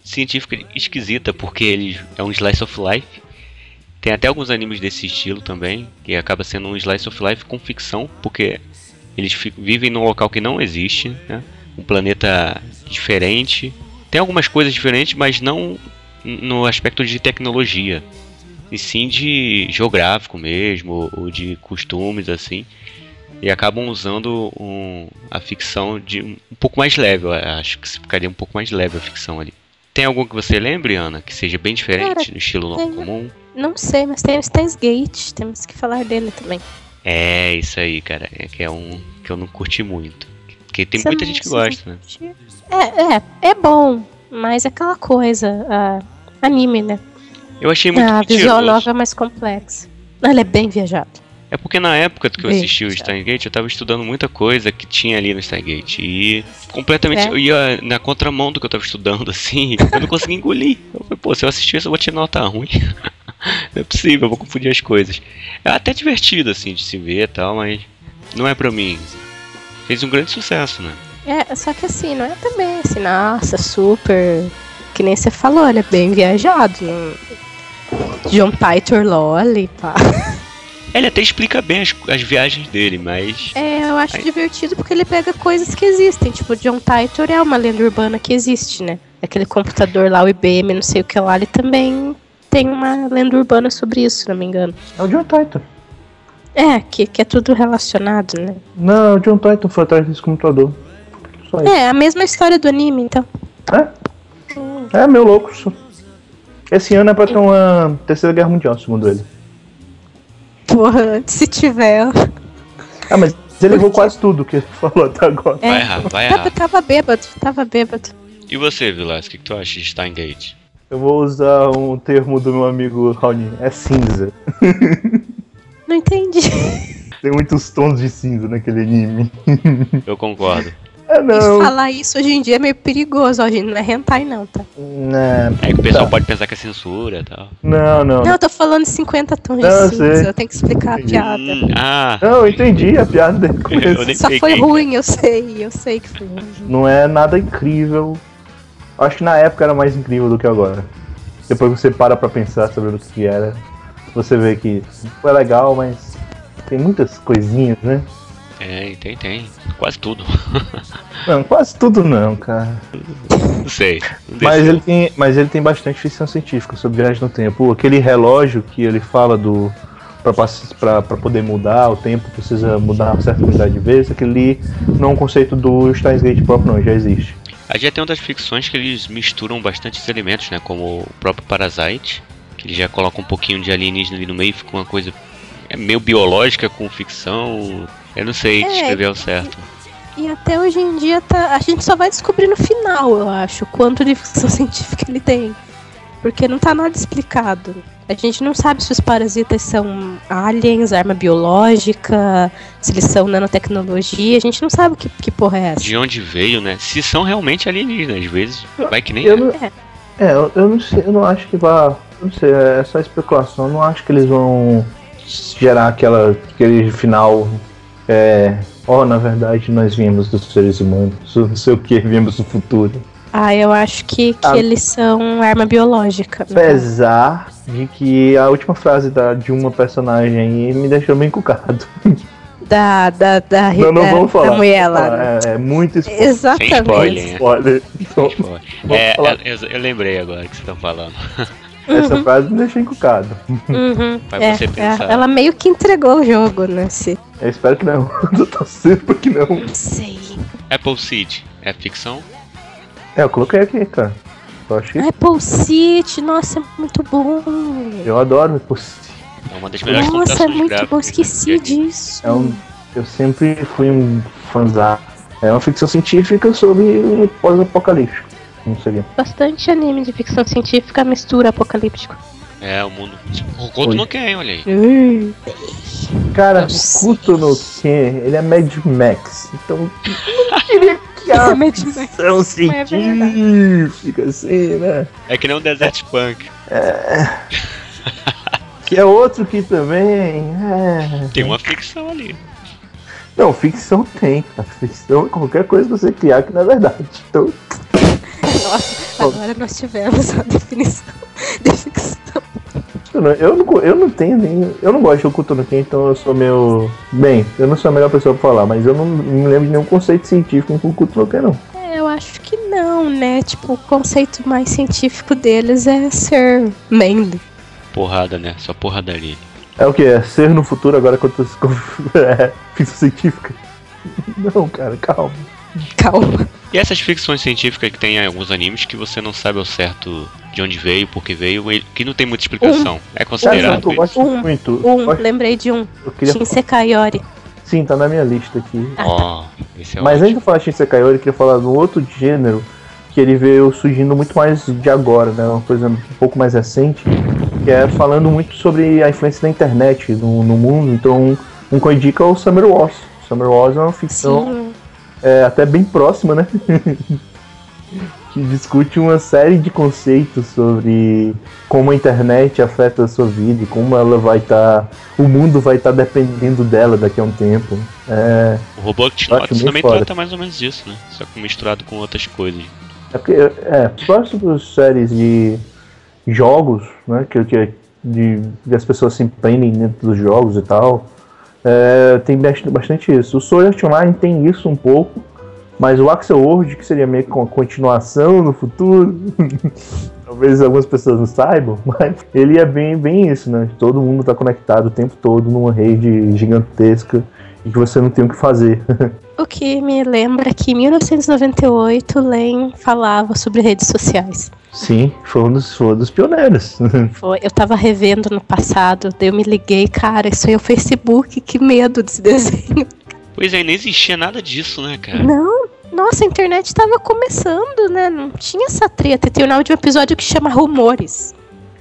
científica esquisita, porque ele é um slice of life. Tem até alguns animes desse estilo também, que acaba sendo um slice of life com ficção, porque eles vivem num local que não existe, né? um planeta diferente. Tem algumas coisas diferentes, mas não no aspecto de tecnologia, e sim de geográfico mesmo, ou- de costumes assim. E acabam usando um- a ficção de um, pouco mais leve, eu acho que ficaria um pouco mais leve a ficção ali. Tem algum que você lembre, Ana, que seja bem diferente Cara, no estilo tem- comum? Não sei, mas tem o Steins Gate, temos que falar dele também. É, isso aí, cara. É que é um que eu não curti muito. Porque tem Você muita gente que gosta, né? É, é, é bom, mas é aquela coisa, ah, anime, né? Eu achei muito a visual nova é mais complexa. Ela é bem viajada. É porque na época que eu Bem, assisti o. Stargate, eu tava estudando muita coisa que tinha ali no Stargate. E completamente É. eu ia na contramão do que eu tava estudando, [LAUGHS] assim, eu não conseguia engolir. Eu falei, pô, se eu assistir isso, eu vou tirar nota ruim. [LAUGHS] não é possível, eu vou confundir as coisas. É até divertido, assim, de se ver e tal, mas não é pra mim. Fez um grande sucesso, né? É, só que assim, não é também assim, nossa, super. Que nem você falou, ele é bem viajado. John Titor Lolly, pá. Ele até explica bem as, as viagens dele, mas. É, eu acho Aí- divertido porque ele pega coisas que existem. Tipo, John Titor é uma lenda urbana que existe, né? Aquele computador lá, o IBM, não sei o que lá, ele também tem uma lenda urbana sobre isso, se não me engano. É o John Titan. É, que, que é tudo relacionado, né? Não, o John Titan foi atrás desse computador. Só isso. É, a mesma história do anime, então. É? É, meu louco. isso. Esse ano é pra ter uma terceira guerra mundial, segundo ele. Porra, se tiver. Ah, mas ele levou quase tudo que ele [LAUGHS] falou até agora. É, Vai errar, vai tava, errar. tava bêbado, tava bêbado. E você, Vilas, o que, que tu acha de Steingate? Eu vou usar um termo do meu amigo Raoni. É cinza. [LAUGHS] Não entendi. Tem muitos tons de cinza naquele anime. [LAUGHS] Eu concordo. É E não. falar isso hoje em dia é meio perigoso, ó, gente. Não é hentai, não, tá? Não, É que o pessoal Tá. pode pensar que é censura e tal. não. Não, Não, eu tô falando de 50 tons Não, de cinza. sei. Eu tenho que explicar a Entendi. piada. Hum, ah, Não, eu entendi a piada [LAUGHS] eu Só foi peguei. ruim, eu sei, eu sei que foi ruim. Não é nada incrível. Acho que na época era mais incrível do que agora. Depois você para pra pensar sobre o que era, você vê que foi legal, mas tem muitas coisinhas, né? É, tem, tem. Quase tudo. [LAUGHS] Não, quase tudo não, cara. Não sei. Não Mas ele, tem, mas ele tem bastante ficção científica sobre viagem no tempo. Aquele relógio que ele fala do. Pra poder mudar o tempo, precisa mudar uma certa quantidade de vezes. Aquele ali não é um conceito do Steins Gate próprio, não, já existe. Aí já tem outras ficções que eles misturam bastantes elementos, né? Como o próprio Parasite, que ele já coloca um pouquinho de alienígena ali no meio, fica uma coisa é meio biológica com ficção. Eu não sei É. descrever ao certo. E até hoje em dia tá, a gente só vai descobrir no final, eu acho, quanto de ficção [LAUGHS] científica ele tem. Porque não tá nada explicado. A gente não sabe se os parasitas são aliens, arma biológica, se eles são nanotecnologia. A gente não sabe que, que porra é essa. De onde veio, né? Se são realmente alienígenas, às vezes vai que nem Eu é. não, É. é, eu, eu não sei, eu não acho que vá. Não sei, é só especulação. Eu não acho que eles vão gerar aquela, aquele final. É. Oh, na verdade, nós viemos dos seres humanos. [LAUGHS] Não sei o que, viemos do futuro. Ah, eu acho que, que Ah. eles são arma biológica. Apesar de que a última frase da, de uma personagem aí me deixou bem encucado. [LAUGHS] Da, da, da, Não, não da, vamos falar. da mulher lá. né? É, é muito spoiler. Sem Exatamente. spoiler, né? Spoiler. Então, É, eu, eu lembrei agora que vocês estão falando. essa frase me deixou encucado. Uhum, [LAUGHS] é, é, ela meio que entregou o jogo, né? Se... Eu espero que não. [LAUGHS] Eu tô que não. Não sei. Apple Seed é ficção? É, eu coloquei aqui, cara. Eu Apple City, nossa, é muito bom. eu adoro Apple City. É uma das melhores Nossa, é muito bom, esqueci disso. É um, eu sempre fui um fãzão. É uma ficção científica sobre um pós-apocalíptico. Não seria. Bastante anime de ficção científica mistura apocalíptico. É, o mundo. O Goto não quer, olha aí. Ui. Cara, o Kuto no Ken, ele é Mad Max. Então, eu não queria que a É é científica, assim, né? É que nem um Desert Punk. Que é outro que também. É... Tem uma ficção ali. Não, ficção tem, cara. Ficção é qualquer coisa que você criar que não é verdade. Então, Nossa, agora nós tivemos a definição de ficção. Eu não, eu não, tenho nem. Eu não gosto de Okuto no Ken, então eu sou meio. Bem, eu não sou a melhor pessoa pra falar, mas eu não, não me lembro de nenhum conceito científico com Okuto no Ken, não. É, eu acho que não, né? Tipo, o conceito mais científico deles é ser manly. Porrada, né? Só porradaria. É o que? É ser no futuro agora quando [LAUGHS] você é ficção científica? Não, cara, calma. Calma. E essas ficções científicas que tem em alguns animes que você não sabe ao certo de onde veio, por que veio, que não tem muita explicação. É Cara, considerado eu isso? gosto Um, muito. Um, Gosto- lembrei de um. eu queria... Shinsekai Yori. Sim, tá na minha lista aqui. Ó, esse é Mas ótimo. antes de falar de Shinsekai Yori, eu queria falar de um outro gênero que ele veio surgindo muito mais de agora, né? Uma coisa um pouco mais recente, que é falando muito sobre a influência da internet no, no mundo. Então, um que eu indico é o Summer Wars. Summer Wars é uma ficção é, até bem próxima, né? [LAUGHS] que discute uma série de conceitos sobre como a internet afeta a sua vida e como ela vai estar. o mundo vai estar dependendo dela daqui a um tempo. É, O Robot Eu acho Notes bem também foda. trata mais ou menos disso, né? Só que misturado com outras coisas. é porque, é, próximas séries de jogos, né, que, que, de, que as pessoas se empreendem dentro dos jogos e tal, é, tem bast- bastante isso. O Sword Art Online tem isso um pouco, mas o Axel World, que seria meio que uma continuação no futuro, [LAUGHS] talvez algumas pessoas não saibam, [LAUGHS] mas ele é bem, bem isso, né? Todo mundo está conectado o tempo todo numa rede gigantesca e que você não tem o que fazer. [LAUGHS] O que me lembra que em 1998 Len falava sobre redes sociais. Sim, foi um dos, foi um dos pioneiros. Foi, eu tava revendo no passado, daí eu me liguei, cara, isso aí é o Facebook, que medo desse desenho. Pois é, nem existia nada disso, né, cara? Não, nossa, a internet tava começando, né? Não tinha essa treta. E tem o de um episódio que chama Rumores.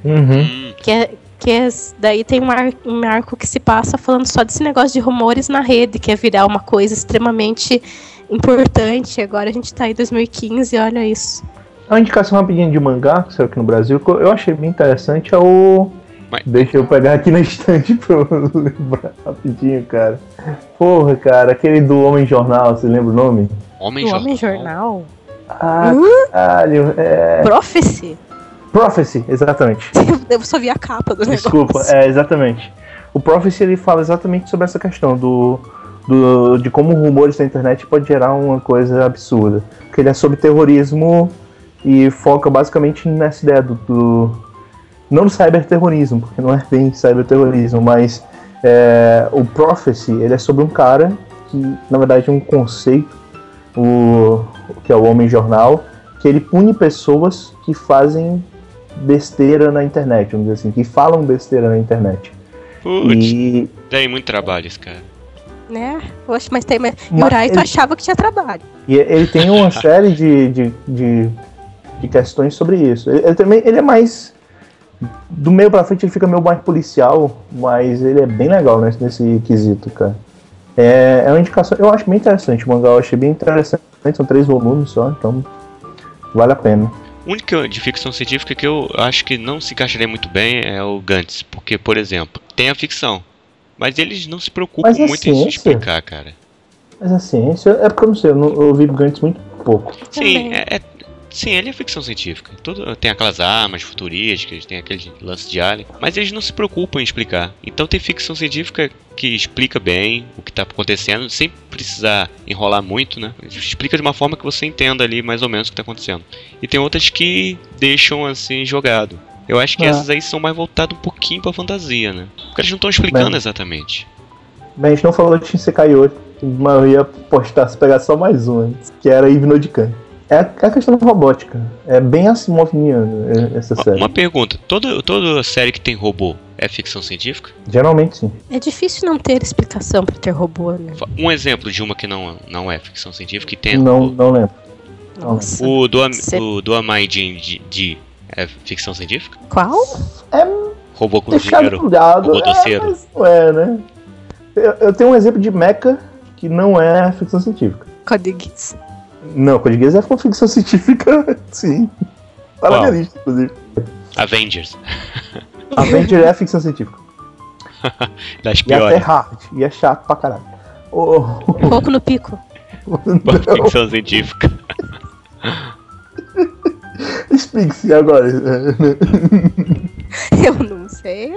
Uhum. Hum, Que é, que é, daí tem um, ar, um arco que se passa falando só desse negócio de rumores na rede, que é virar uma coisa extremamente importante. Agora a gente tá em 2015 olha isso. Uma indicação rapidinha de mangá, que saiu aqui no Brasil, que eu achei bem interessante, é o. Mas- Deixa eu pegar aqui na estante [LAUGHS] pra eu lembrar rapidinho, cara. Porra, cara, aquele do Homem Jornal, você lembra o nome? Homem Jornal. Homem Jornal? Ah, caralho, é. Prophecy? Prophecy, exatamente. [LAUGHS] Eu só vi a capa do Desculpa, negócio. é, exatamente. O Prophecy ele fala exatamente sobre essa questão do, do de como rumores na internet pode gerar uma coisa absurda. Porque ele é sobre terrorismo e foca basicamente nessa ideia do, do não do cyberterrorismo, porque não é bem cyberterrorismo, mas é, o Prophecy ele é sobre um cara que na verdade é um conceito, o que é o Homem Jornal, que ele pune pessoas que fazem besteira na internet, vamos dizer assim, que falam besteira na internet. Putz, E dei muito trabalho esse cara. Né? Oxe, mas tem. Mas... Mas Yurai, tu ele- achava que tinha trabalho. E ele tem uma [LAUGHS] série de, de, de, de questões sobre isso. Ele, ele também ele é mais. Do meio pra frente ele fica meio mais policial, mas ele é bem legal nesse, nesse quesito, cara. É, é uma indicação, eu acho bem interessante o mangá, eu achei bem interessante. São três volumes só, então vale a pena. O único de ficção científica que eu acho que não se encaixaria muito bem é o Gantz. Porque, por exemplo, tem a ficção. Mas eles não se preocupam é muito em se ciência. explicar, cara. Mas a ciência, é porque eu não sei, eu, não, eu ouvi Gantz muito pouco. Sim, é, é- sim, ele é ficção científica. Tudo, tem aquelas armas futurísticas, tem aquele lance de alien. Mas eles não se preocupam em explicar. Então tem ficção científica que explica bem o que está acontecendo, sem precisar enrolar muito, né? Explica de uma forma que você entenda ali mais ou menos o que está acontecendo. E tem outras que deixam assim jogado. Eu acho que Ah. essas aí são mais voltadas um pouquinho pra fantasia, né? Porque eles não estão explicando Bem. exatamente. Bem, a gente não falou de Shinsekai 8, mas eu ia postar se pegar só mais um que era Hypnodican. É a é a questão da robótica. É bem assimoviano é, essa série. Uma pergunta: toda, toda série que tem robô é ficção científica? Geralmente sim. É difícil não ter explicação pra ter robô, né? Um exemplo de uma que não, não é ficção científica e tem Não, robô. não lembro. Nossa. O do, Cê- o do Amai de, de, de- é ficção científica? Qual? Robô com dinheiro. cuidado. robô É, doceiro. mas não é, né? Eu, eu tenho um exemplo de Mecha que não é ficção científica. Codigues. Não, Code Geass é uma ficção [LAUGHS] científica, sim. Tá na minha lista, inclusive. Avengers. [LAUGHS] Avenger é ficção científica. [LAUGHS] Das E é até piores. hard. E é chato pra caralho. Oh, Pouco no pico. ficção científica. Explique-se agora. [LAUGHS] Eu não sei.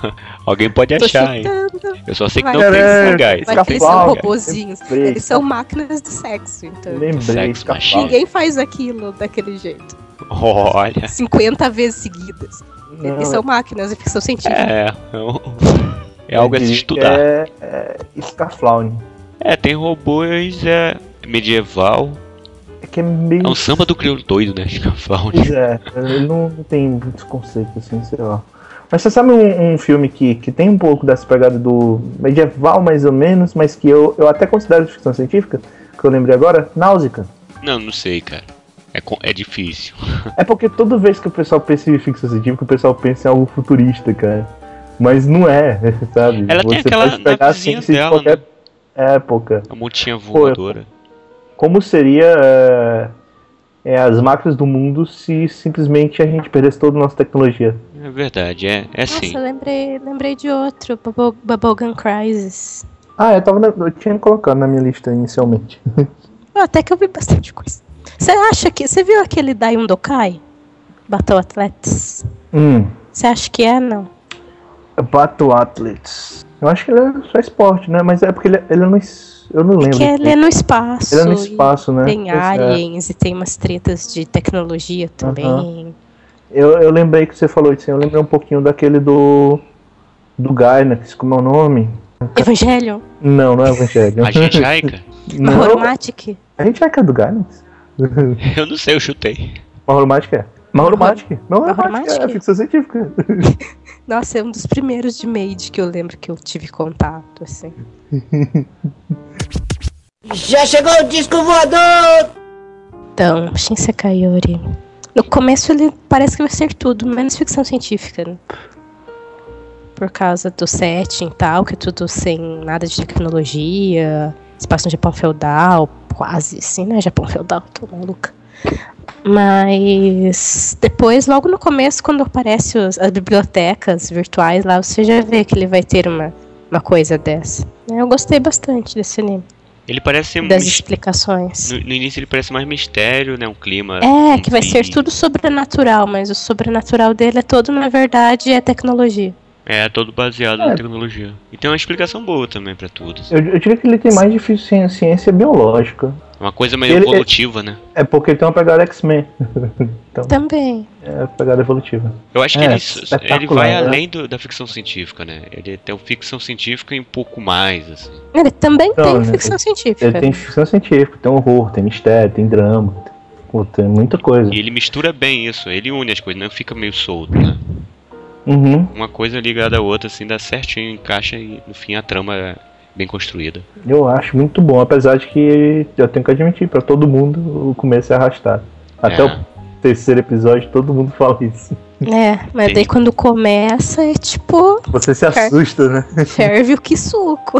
[LAUGHS] Alguém pode Tô achar, hein? chutando. Eu só sei que Vai. não tem mangás. Mas eles são robozinhos. lembrei. Eles são máquinas de sexo, então. Lembrei, Sex fica machine. fácil. Ninguém faz aquilo daquele jeito. Olha. 50 vezes seguidas. Não, Eles são máquinas de ficção científica. É. É, é algo a se estudar. É, é. É, tem robôs é, medieval. É que é meio. É um samba do crioulo doido, né? [LAUGHS] Pois é, ele não tem muitos conceitos assim, sei lá. Mas você sabe um, um filme que, que tem um pouco dessa pegada do medieval, mais ou menos, mas que eu, eu até considero de ficção científica, que eu lembrei agora? Náusea. Não, não sei, cara. É, é difícil. [LAUGHS] É porque toda vez que o pessoal pensa em ficção científica, o pessoal pensa em algo futurista, cara. Mas não é, [LAUGHS] sabe? Ela tem aquela pode pegar a ciência de dela, qualquer época. A montinha voadora. Como seria. é, é, as máquinas do mundo se simplesmente a gente perdesse toda a nossa tecnologia. É verdade, é, é Nossa, sim. eu lembrei, lembrei de outro, Bubble- Bubblegum Crisis. Ah, eu, tava eu tinha colocado na minha lista inicialmente. Até que eu vi bastante coisa. Você acha que. Você viu aquele Daiun Dokai? Battle Athletes? hum, Você acha que é, não? Battle Athletes. Eu acho que ele é só esporte, né? Mas é porque ele, ele é no. Eu não lembro. Porque ele é no espaço. Ele é no espaço, né? Tem é. aliens e tem umas tretas de tecnologia também. Eu, eu lembrei que você falou isso, eu lembrei um pouquinho daquele do. Do Gainax, como é o nome? Evangelion? Não, não é Evangelho. A gente [LAUGHS] Aika? não, Mahoromatic? a gente é que é do Gainax? [LAUGHS] Eu não sei, eu chutei. Mahoromatic é. Mahoromatic. Mahoromatic é ficção científica. [LAUGHS] Nossa, é um dos primeiros de Made que eu lembro que eu tive contato, assim. [LAUGHS] Já chegou o disco voador! Então, Shinsekai Yori. No começo ele parece que vai ser tudo, menos ficção científica, né? Por causa do setting e tal, que é tudo sem nada de tecnologia, espaço no Japão feudal, quase assim, né? Japão feudal, tô maluca. Mas depois, logo no começo, quando aparecem os- as bibliotecas virtuais lá, você já vê que ele vai ter uma, uma coisa dessa. Eu gostei bastante desse anime, Ele parece ser das mis- explicações. no, no início ele parece mais mistério, né? Um clima. É, que vai ser frio. tudo sobrenatural, mas o sobrenatural dele é todo, na verdade, é tecnologia. É, todo baseado É. na tecnologia. E tem uma explicação boa também pra tudo. assim. Eu, eu diria que ele tem mais difícil ciência, ciência biológica. Uma coisa meio Ele- evolutiva, né? É porque ele tem uma pegada X-Men. [LAUGHS] Também. É pegada evolutiva. Eu acho que É, ele, espetacular, ele vai né? além do- da ficção científica, né? Ele tem uma ficção científica e um pouco mais, assim. Ele também Não, tem né, ficção científica. Ele tem ficção científica, tem horror, tem mistério, tem drama. Pô, tem muita coisa. E ele mistura bem isso, ele une as coisas, não fica meio solto, né? Uhum. Uma coisa ligada à outra, assim, dá certinho, encaixa e no fim a trama é bem construída. Eu acho muito bom, apesar de que eu tenho que admitir, pra todo mundo o começo é arrastado. Até É. o terceiro episódio todo mundo [LAUGHS] fala isso. É, mas Tem. daí quando começa é tipo, Você se assusta, né? ferve o que [LAUGHS] suco.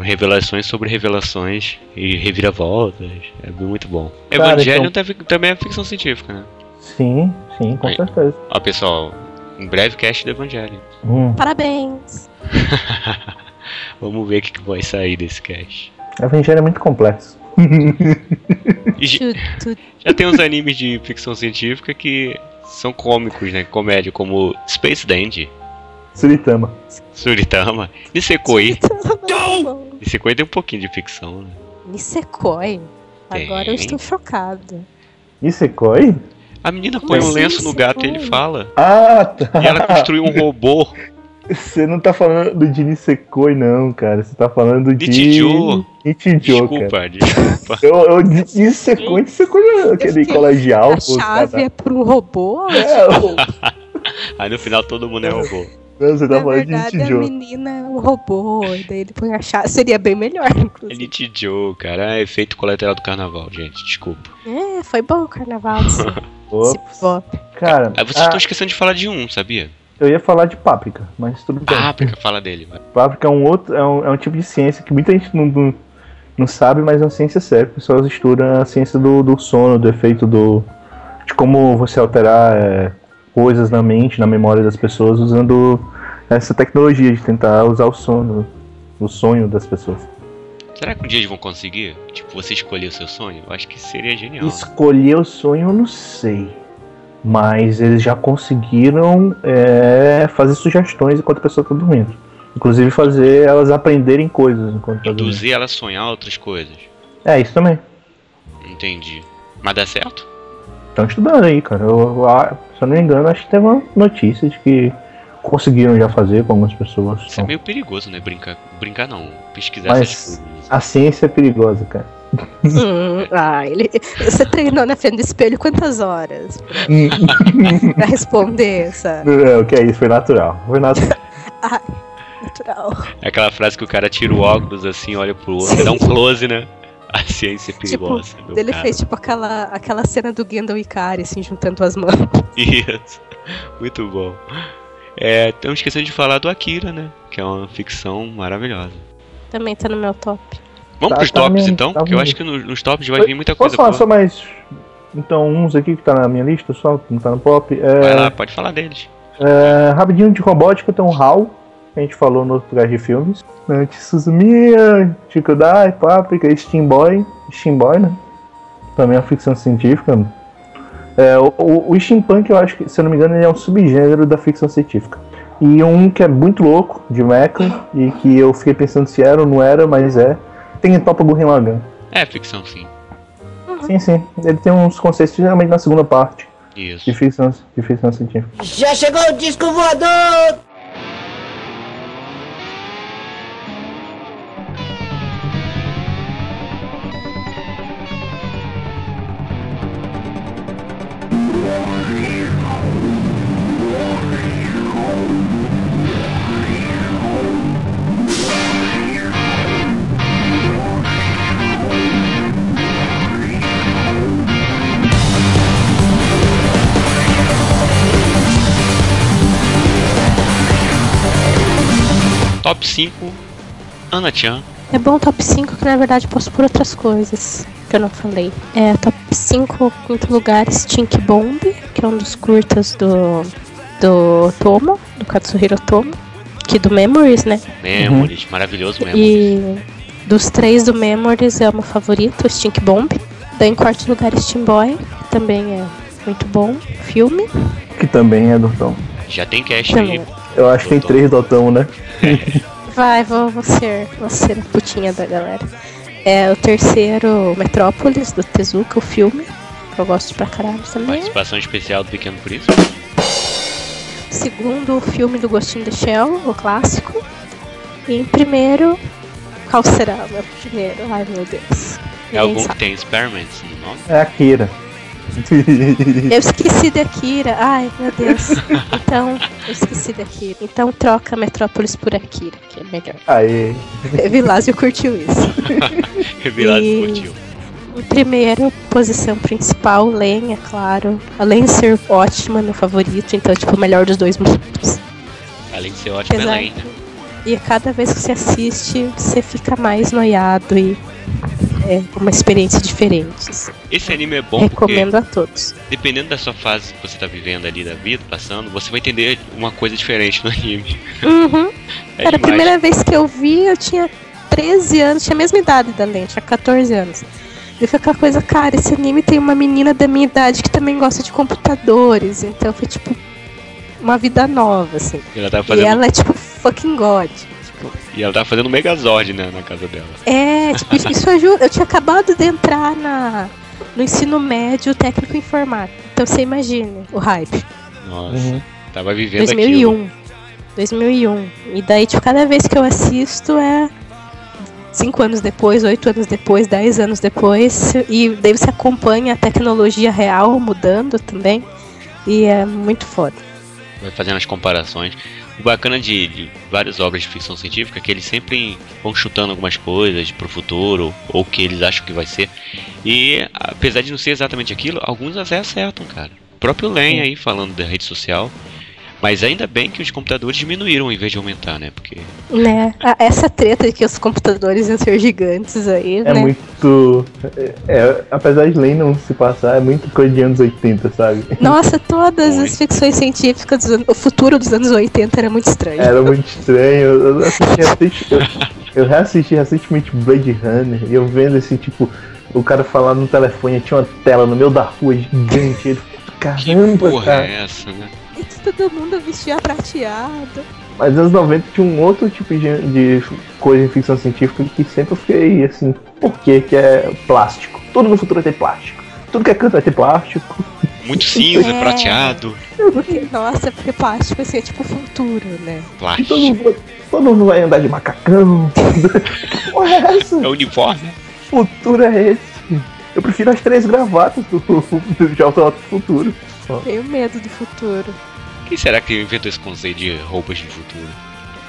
Revelações sobre revelações e reviravoltas. É muito bom. Cara, Evangelion então- também é ficção científica, né? Sim, sim, com Aí. certeza. Ó, pessoal, em breve cast do Evangelho. Hum, Parabéns. [LAUGHS] Vamos ver o que, que vai sair desse cast. Evangelho é muito complexo. Já tem uns animes de ficção científica que são cômicos, né? Comédia, como Space Dandy, Suritama. Suritama, Nisekoi. Bom, Nisekoi tem um pouquinho de ficção, né? Nisekoi. Agora eu estou chocada. Isekoi? A menina Como põe um assim, lenço no gato e ele Nisekoi? fala. Ah, tá. E ela construiu um robô. Você não tá falando de Nisekoi, não, cara. Você tá falando de. Nichijou. Nichijou, cara. Desculpa, desculpa. Eu, eu Nisekoi, Nisekoi é aquele fiquei- colegial. A pô, chave cara. é para um robô? É, ô, Aí no final todo mundo é robô. não, você tá Na falando de verdade, a Nichijou. menina é um robô, e daí ele põe a chave. Seria bem melhor, É inclusive. Nichijou, cara. É efeito colateral do carnaval, gente. Desculpa. É, foi bom o carnaval. Esse, [LAUGHS] Ops. esse pop. Cara, Aí vocês ah, estão esquecendo de falar de um, sabia? Eu ia falar de Páprica, mas tudo bem. Páprica, fala dele. vai. Páprica é um outro, é um, é um tipo de ciência que muita gente não, não, não sabe, mas é uma ciência séria. O pessoal estuda a ciência do, do sono, do efeito do. de como você alterar é, coisas na mente, na memória das pessoas, usando essa tecnologia de tentar usar o sono, o sonho das pessoas. Será que um dia eles vão conseguir? Tipo, você escolher o seu sonho? Eu acho que seria genial. Escolher o sonho eu não sei. Mas eles já conseguiram é, fazer sugestões enquanto a pessoa está dormindo. Inclusive fazer elas aprenderem coisas enquanto está dormindo. Induzir ela a sonhar outras coisas. É, isso também. Entendi. Mas dá certo? Estão estudando aí, cara. Eu, se eu não me engano, acho que teve uma notícia de que conseguiram já fazer com algumas pessoas. Isso é Então, meio perigoso, né? Brincar. Brincar não. Pesquisar Mas- essas coisas. a ciência é perigosa, cara. Hum, ah, ele, você treinou na frente do espelho quantas horas [LAUGHS] pra responder essa Não, o que é isso? Foi natural. Foi natural. [LAUGHS] natural? É aquela frase que o cara tira o óculos assim, olha pro outro, dá um close, né? A ciência é perigosa. meu Ele cara. fez tipo aquela, aquela cena do Gandalf e Kari, assim, juntando as mãos. [LAUGHS] Isso. Muito bom. É, estamos esquecendo de falar do Akira, né? Que é uma ficção maravilhosa. Também tá no meu top. Vamos Tá- pros tá tops mesmo, então? tá Porque eu acho que no- nos tops vai vir muita Posso coisa falar boa. só mais então uns aqui que tá na minha lista só, que não tá no pop. Vai É, lá, pode falar deles. é, rapidinho de robótica tem um HAL, que a gente falou no outro lugar de filmes. Né, Suzumiya, Chico Dai, Paprika, Steam Boy. Steam Boy, né? Também é uma ficção científica. É, o, o, o steampunk, eu acho que, se eu não me engano, ele é um subgênero da ficção científica. E um que é muito louco, de mecha, e que eu fiquei pensando se era ou não era, mas é. Tem Topa Gurren Lagann. É ficção, sim. Sim, sim. Ele tem uns conceitos, geralmente na segunda parte, Isso. de ficção, de ficção científica. Já chegou o disco voador! Top 5, Ana Chan. É bom top 5 que na verdade posso por outras coisas que eu não falei. É top 5, quinto lugar, Stink Bomb, que é um dos curtas do, do Tomo, do Katsuhiro Tomo, que do Memories, né? Memories, maravilhoso Memories. E dos três do Memories é o meu favorito, Stink Bomb. Daí em quarto lugar, Steam Boy, que também é muito bom filme. Que também é do Tom. Já tem cast Também. aí. Eu acho que tem três Dotão, né? [LAUGHS] Vai, vou, vou ser, vou ser a putinha da galera. É o terceiro, Metrópolis, do Tezuka, o filme. Que eu gosto pra caralho também. Participação especial do Pequeno Príncipe. Segundo, o filme do Ghost in the Shell, o clássico. E em primeiro, qual será o meu primeiro? Ai meu Deus. É Ninguém algum que tem Experiments no nome? É a Kira. [LAUGHS] Eu esqueci da Kira. Ai meu Deus. Então, eu esqueci da Kira. Então troca Metrópolis por Akira, que é melhor. Aê. Vilásio curtiu isso. [LAUGHS] E- motivo. Em primeiro, posição principal, Len, é claro. Além de ser ótima, meu favorito, então, tipo, o melhor dos dois mundos. Além de ser ótimo, Apesar Elaine, né? E a cada vez que você assiste, você fica mais noiado e é uma experiência diferente. assim. Esse anime é bom Recomendo a todos. dependendo da sua fase que você tá vivendo ali da vida, passando, você vai entender uma coisa diferente no anime. Uhum. [LAUGHS] É Cara, a primeira vez que eu vi, eu tinha 13 anos, tinha a mesma idade da Len, tinha 14 anos. E foi aquela coisa, cara, esse anime tem uma menina da minha idade que também gosta de computadores. Então foi tipo uma vida nova, assim. Ela E ela é tipo fucking God. Tipo, e ela tava fazendo um Megazord né, na casa dela. é, tipo, isso, ajuda. Eu tinha acabado de entrar na, no ensino médio técnico informático. Então você imagine o hype. Nossa, Uhum. tava vivendo aquilo. 2001. 2001. E daí, tipo, cada vez que eu assisto é cinco anos depois, oito anos depois, dez anos depois. E daí você acompanha a tecnologia real mudando também. E é muito foda. vai fazendo as comparações. O bacana de, de várias obras de ficção científica é que eles sempre vão chutando algumas coisas pro futuro, ou que eles acham que vai ser. E apesar de não ser exatamente aquilo, alguns até acertam, cara. O próprio Len aí falando da rede social. Mas ainda bem que os computadores diminuíram em vez de aumentar, né? Porque Né? Essa treta de que os computadores iam ser gigantes aí, É né? muito. É, é, apesar de Lane não se passar, é muito coisa de anos 80, sabe? Nossa, todas Muito. as ficções científicas, o futuro dos anos 80 era muito estranho. Era muito estranho. Eu assisti, assisti- eu, eu reassisti recentemente Blade Runner e eu vendo assim, tipo, o cara falar no telefone, tinha uma tela no meio da rua gigante. Ele, que caramba, porra cara. é essa, né? Todo mundo vestia prateado. Mas nos anos 90 tinha um outro tipo de, de coisa em ficção científica que sempre eu fiquei assim, por que que é plástico? Tudo no futuro vai ter plástico. Tudo que é canto vai ter plástico. Muito cinza, É. prateado, Porque, nossa, porque plástico assim, é tipo futuro, né? E todo plástico. mundo, todo mundo vai andar de macacão. Que [LAUGHS] Porra, é essa? É uniforme? futuro é esse? Eu prefiro as três gravatas do, do Auto Futuro. Tenho medo do futuro. Quem será que inventou esse conceito de roupas de futuro?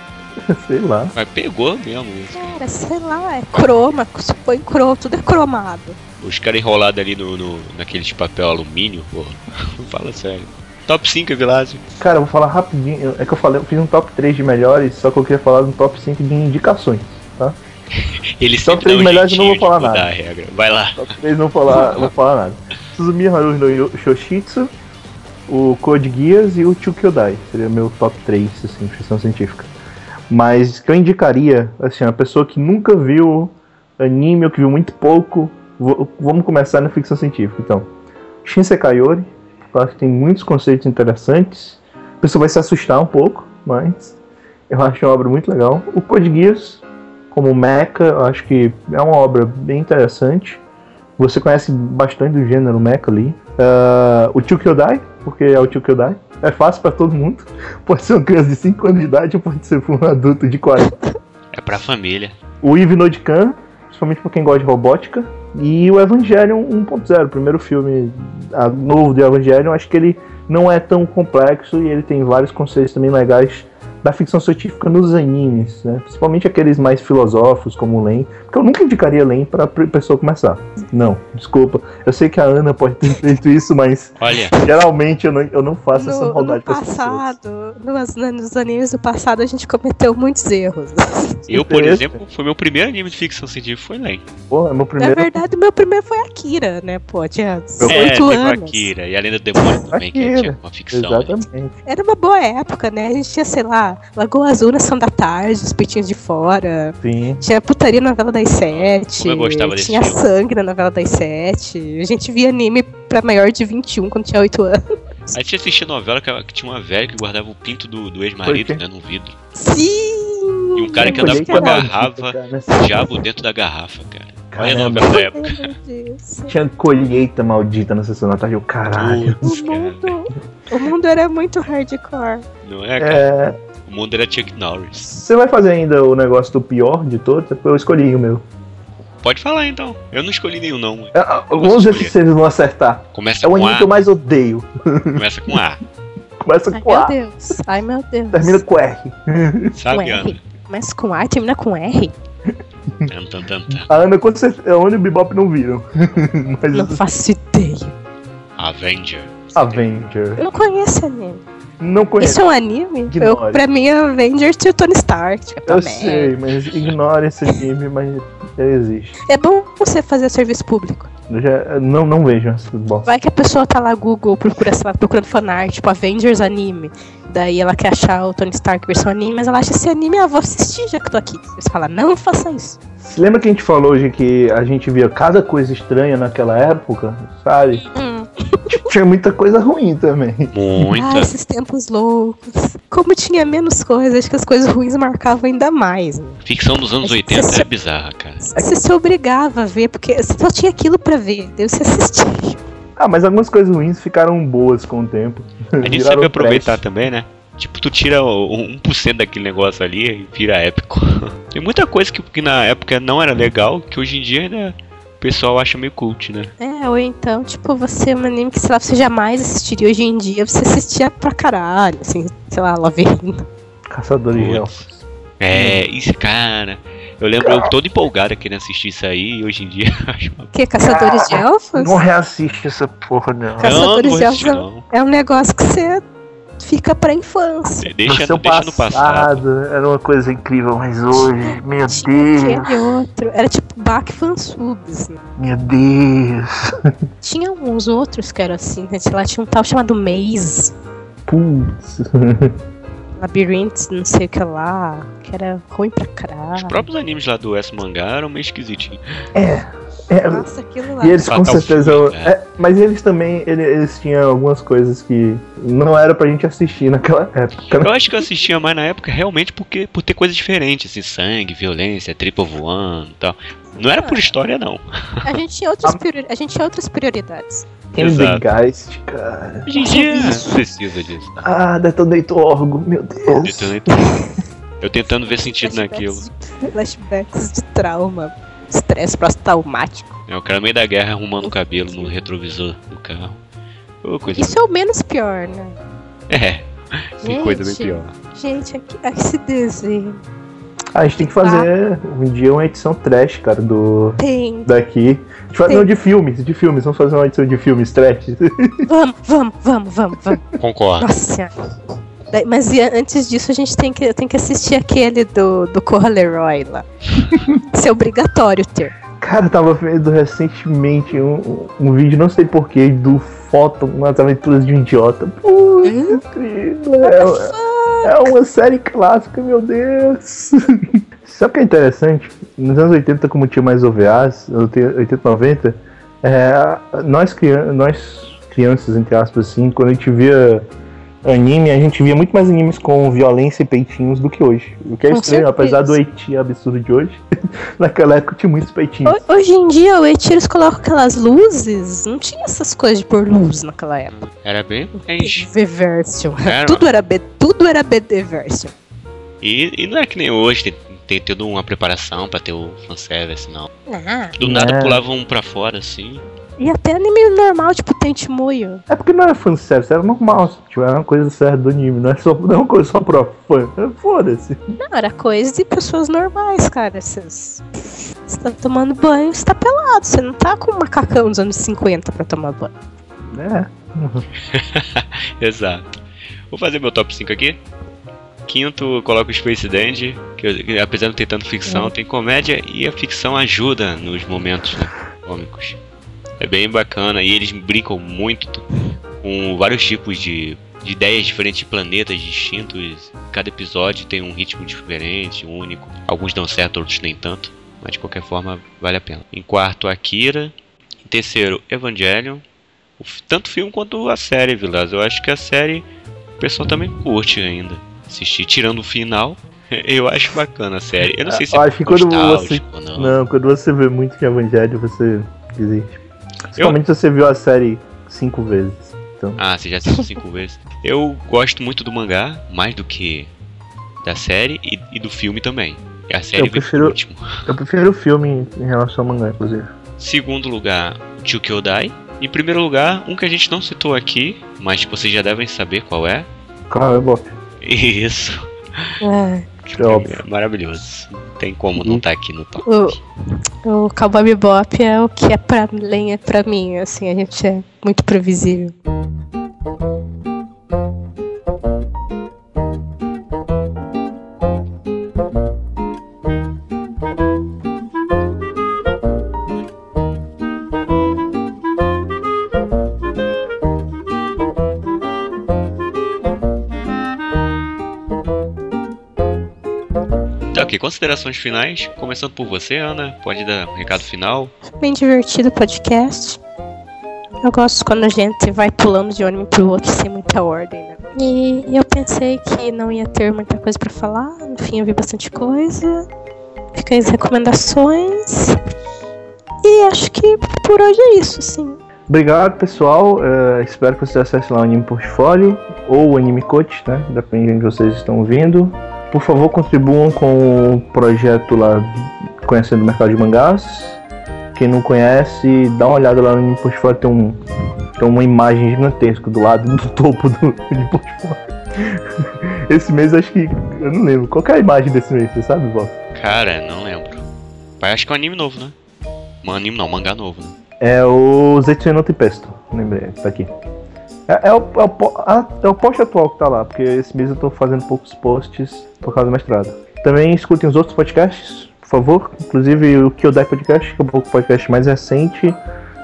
[LAUGHS] Sei lá. Mas pegou mesmo isso. cara. Cara, sei lá, é croma, se põe cromo, tudo é cromado. Os caras enrolados ali no, no, naqueles papel alumínio, porra. [LAUGHS] Fala sério. Top 5, Vilásio. Cara, eu vou falar rapidinho. É que eu falei, eu fiz um top 3 de melhores, só que eu queria falar um top 5 de indicações, tá? [LAUGHS] Ele Top sempre dá três um melhores eu não vou falar nada. Vai lá. Top 3 não vou falar, não vou falar nada. Suzumiya Haruhi no Shoshitsu, o Code Geass e o Chukyodai. Seria meu top 3, assim, ficção científica. Mas que eu indicaria, assim, uma pessoa que nunca viu anime ou que viu muito pouco, vamos começar na ficção científica, então. Shinsei Kaiori, eu acho que tem muitos conceitos interessantes. A pessoa vai se assustar um pouco, mas eu acho uma obra muito legal. O Code Geass, como Mecha, eu acho que é uma obra bem interessante. Você conhece bastante do gênero Mecha ali. Ah, o Chukyodai, porque é o Chukyodai. É fácil pra todo mundo. Pode ser uma criança de 5 anos de idade ou pode ser um adulto de 40. É pra família. O Eve no Khan, principalmente pra quem gosta de robótica. E o Evangelion 1.0, o primeiro filme ah, novo do Evangelion. Acho que ele não é tão complexo e ele tem vários conceitos também legais da ficção científica nos animes, né? Principalmente aqueles mais filosóficos, como o Len. Porque eu nunca indicaria Len pra pr- pessoa começar. Não, desculpa. Eu sei que a Ana pode ter [LAUGHS] feito isso, mas Olha, geralmente eu não, eu não faço essa No, no maldade pessoas. passado, nos, nos animes do passado, a gente cometeu muitos erros. [LAUGHS] eu, por exemplo, foi meu primeiro anime de ficção científica, foi Len. Pô, é meu Na primeiro. verdade, o meu primeiro foi Akira, né? Pô, tinha Eu- É, 8 teve o anos. Akira e a Lenda do Demônio também, que Akira. tinha uma ficção. né? Exatamente. Era uma boa época, né? A gente tinha, sei lá, Lagoa Azul na Sessão da Tarde, os peitinhos de fora. Sim. Tinha putaria na novela das sete. Como eu gostava desse Tinha filme. sangue na novela das sete. A gente via anime pra maior de 21 quando tinha 8 anos. A gente assistia novela que, que tinha uma velha que guardava o pinto do, do ex-marido, né, num vidro. Sim! E um cara que andava com uma garrafa, o diabo dentro da garrafa, cara. Olha a Caramba. novela da época. Tinha colheita maldita na sessão da tarde. Eu, caralho. Putz, O mundo, o mundo era muito hardcore. Não é, cara? É, O mundo era Chuck Norris. você vai fazer ainda o negócio do pior de todos? Eu escolhi o meu. Pode falar então. Eu não escolhi nenhum, não. É, ah, Vamos ver se vocês vão acertar. Começa É o anime A. que eu mais odeio. Começa com A. [LAUGHS] Começa Ai, com meu A, Deus. Ai, meu Deus. termina com R. Sabe, com Ana? R. Mas com A e termina com R? Tan, tan. A Ana, com certeza, a Ana e o Bebop não viram. [LAUGHS] Mas Não faço ideia. Avenger. Avenger. Eu não conheço anime. Não conheço. Isso é um anime? Ignore. Eu, pra mim, Avengers tinha o Tony Stark. Tipo, Eu sei, mas ignora esse anime, mas ele existe. É bom você fazer serviço público. Eu já, não, não vejo essas bosta. Vai que a pessoa tá lá Google, procura, sei lá, procurando fanart, tipo Avengers anime. Daí ela quer achar o Tony Stark versão anime, mas ela acha esse anime, ah, vou assistir já que eu tô aqui. Você fala, não faça isso. Você lembra que a gente falou hoje que a gente via cada coisa estranha naquela época, sabe? Hum. [LAUGHS] Tinha muita coisa ruim também. Ah, Muita. esses tempos loucos. Como tinha menos coisas, acho que as coisas ruins marcavam ainda mais. né? Ficção dos anos 80 é bizarra, cara. Você se obrigava a ver, porque você só tinha aquilo pra ver. Daí você assistia. Ah, mas algumas coisas ruins ficaram boas com o tempo. A gente sabe aproveitar trash. também, né? Tipo, tu tira o- o 1% daquele negócio ali e vira épico. [LAUGHS] Tem muita coisa que, que na época não era legal, que hoje em dia ainda o pessoal acha meio cult, né? É, ou então, tipo, você, um anime que, sei lá, você jamais assistiria hoje em dia, você assistia pra caralho, assim, sei lá, Laverina. Caçadores de Putz. elfos. É, isso, cara. Eu lembro eu todo empolgado querendo assistir isso aí e hoje em dia [LAUGHS] acho uma. Que? Caçadores de Elfos? Não reassiste essa porra, não. Caça- Não, não Caçadores de assistir, Elfos não. É um negócio que você fica pra infância. Deixa, no seu deixa no passado. era uma coisa incrível, mas hoje, meu Tinha Deus, aquele outro, era tipo Bach Fansubs, né? meu Deus. Tinha uns outros que eram assim, né? sei lá, tinha um tal chamado Maze, Putz. [LAUGHS] Labyrinth, não sei o que lá, que era ruim pra Os caralho. próprios animes lá do S Mangá eram meio esquisitinhos. É, Nossa, aquilo lá. E eles com certeza. Fury, né? é, mas eles também. ele- Eles, tinham algumas coisas que não era pra gente assistir naquela época. né? Eu acho que eu assistia mais na época realmente porque por ter coisas diferentes, assim, sangue, violência, tripa voando e tal. Não era por história, não. A gente tinha outras, [LAUGHS] priori- a gente tinha outras prioridades. Cara. Hoje em dia precisa disso. Ah, Detonator Orgo, meu Deus. Detonate- Eu tentando ver sentido naquilo. Flashbacks de- Flashbacks de trauma, estresse pós-traumático. É o cara no meio da guerra arrumando o cabelo no retrovisor do carro. Coisa. Isso é o menos pior, né? É, tem Gente, coisa bem pior. Gente, aqui, esse desenho Ah, a gente tem que fazer um dia uma edição trash, cara, do. tem. Daqui. A gente faz, não, de filmes, de filmes. Vamos fazer uma edição de filmes trash. Vamos, vamos, vamos, vamos, vamos. Concordo. Nossa Mas e antes disso, a gente tem que, tem que assistir aquele do, do Corra Leroy lá. [LAUGHS] Isso é obrigatório ter. Cara, eu tava vendo recentemente um, um vídeo, não sei porquê, do Photon, umas aventuras de um idiota. Putz, incrível. É, é uma série clássica, meu Deus. [LAUGHS] Sabe o que é interessante? Nos anos 80, como tinha mais OVAs, 80, 90, é, nós, nós crianças, entre aspas, assim, quando a gente via anime, a gente via muito mais animes com violência e peitinhos do que hoje. O que é Com estranho, certeza. apesar do Eti absurdo de hoje, [LAUGHS] naquela época tinha muitos peitinhos. Ho- Hoje em dia, o Eti, eles colocam aquelas luzes. Não tinha essas coisas de pôr luz naquela época. Era bem. Era. [LAUGHS] Tudo era B, tudo era BD version. E, e não é que nem hoje, tem, tem toda uma preparação pra ter o fanservice, não. Ah. Do nada É. pulavam um pra fora, assim. E até anime normal, tipo Tente Muyo. É porque não era fanservice, era normal. Tipo, era uma coisa certa do anime, não é, só, não é uma coisa só pra fã. É, Foda-se. Não, era coisa de pessoas normais, cara. Vocês você tá tomando banho, você tá pelado. Você não tá com um macacão dos anos 50 pra tomar banho. É. [LAUGHS] Exato. Vou fazer meu top 5 aqui. Quinto, eu coloco o Space Dandy, que, que apesar de ter tanto ficção, tem comédia e a ficção ajuda nos momentos né, cômicos. É bem bacana e eles brincam muito com vários tipos de, de ideias diferentes de planetas distintos. Cada episódio tem um ritmo diferente, único. Alguns dão certo, outros nem tanto. Mas de qualquer forma, vale a pena. Em quarto, Akira. Em terceiro, Evangelion. Tanto o filme quanto a série, Vilas. Eu acho que a série o pessoal também curte ainda. Assistir, tirando o final. [LAUGHS] Eu acho bacana a série. Eu não sei se Eu é acho que quando nostálgico ou não. Não, quando você vê muito de Evangelho, você desiste. Principalmente se você viu a série cinco vezes. Então, Ah, você já assistiu cinco vezes. Eu gosto muito do mangá, mais do que da série e, e do filme também. E a série Eu prefiro- último. [LAUGHS] eu prefiro o filme em relação ao mangá, inclusive. Segundo lugar, Chukyodai. Em primeiro lugar, um que a gente não citou aqui, mas que vocês já devem saber qual é. Claro, é bom. [LAUGHS] Isso. É, É óbvio. É maravilhoso. Não tem como não estar aqui no top. o, o Cowboy Bebop é o que é pra lenha pra mim. Assim, a gente é muito previsível. Considerações finais. Começando por você, Ana. Pode dar um recado final. Bem divertido o podcast. Eu gosto quando a gente vai pulando de um anime pro outro sem muita ordem, né? E eu pensei que não ia ter muita coisa pra falar. No fim, eu vi bastante coisa. Fica aí as recomendações. E acho que por hoje é isso, sim. Obrigado, pessoal. É, espero que vocês acessem lá o Anime Portfólio ou o Anime Coach, né? Depende de onde vocês estão ouvindo. Por favor, contribuam com o projeto lá Conhecendo o Mercado de Mangás. Quem não conhece, dá uma olhada lá no Portfólio. Tem, um, tem uma imagem gigantesca do lado do topo do Anime Portfólio. [LAUGHS] Esse mês acho que. Eu não lembro. Qual que é a imagem desse mês? Você sabe, Val? Cara, não lembro. Pai, acho que é um anime novo, né? Um anime não, mangá novo, né? É o Zetsuno Tempesto. Lembrei, tá aqui. É, é o, é, o, po- ah, é o post atual que tá lá, porque esse mês eu tô fazendo poucos posts por causa do mestrado. Também escutem os outros podcasts, por favor. Inclusive o Kyodai Podcast, que é o podcast mais recente,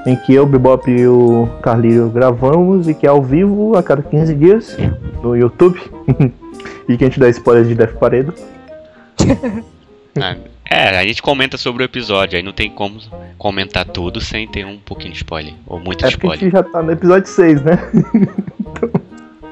em que eu, Bebop e o Carlinho gravamos e que é ao vivo a cada 15 dias no YouTube. [LAUGHS] e que a gente dá spoiler de Death Paredo. [LAUGHS] É, a gente comenta sobre o episódio, aí não tem como comentar tudo sem ter um pouquinho de spoiler. Ou muito É porque a spoiler. gente já tá no episódio 6, né? [LAUGHS] então,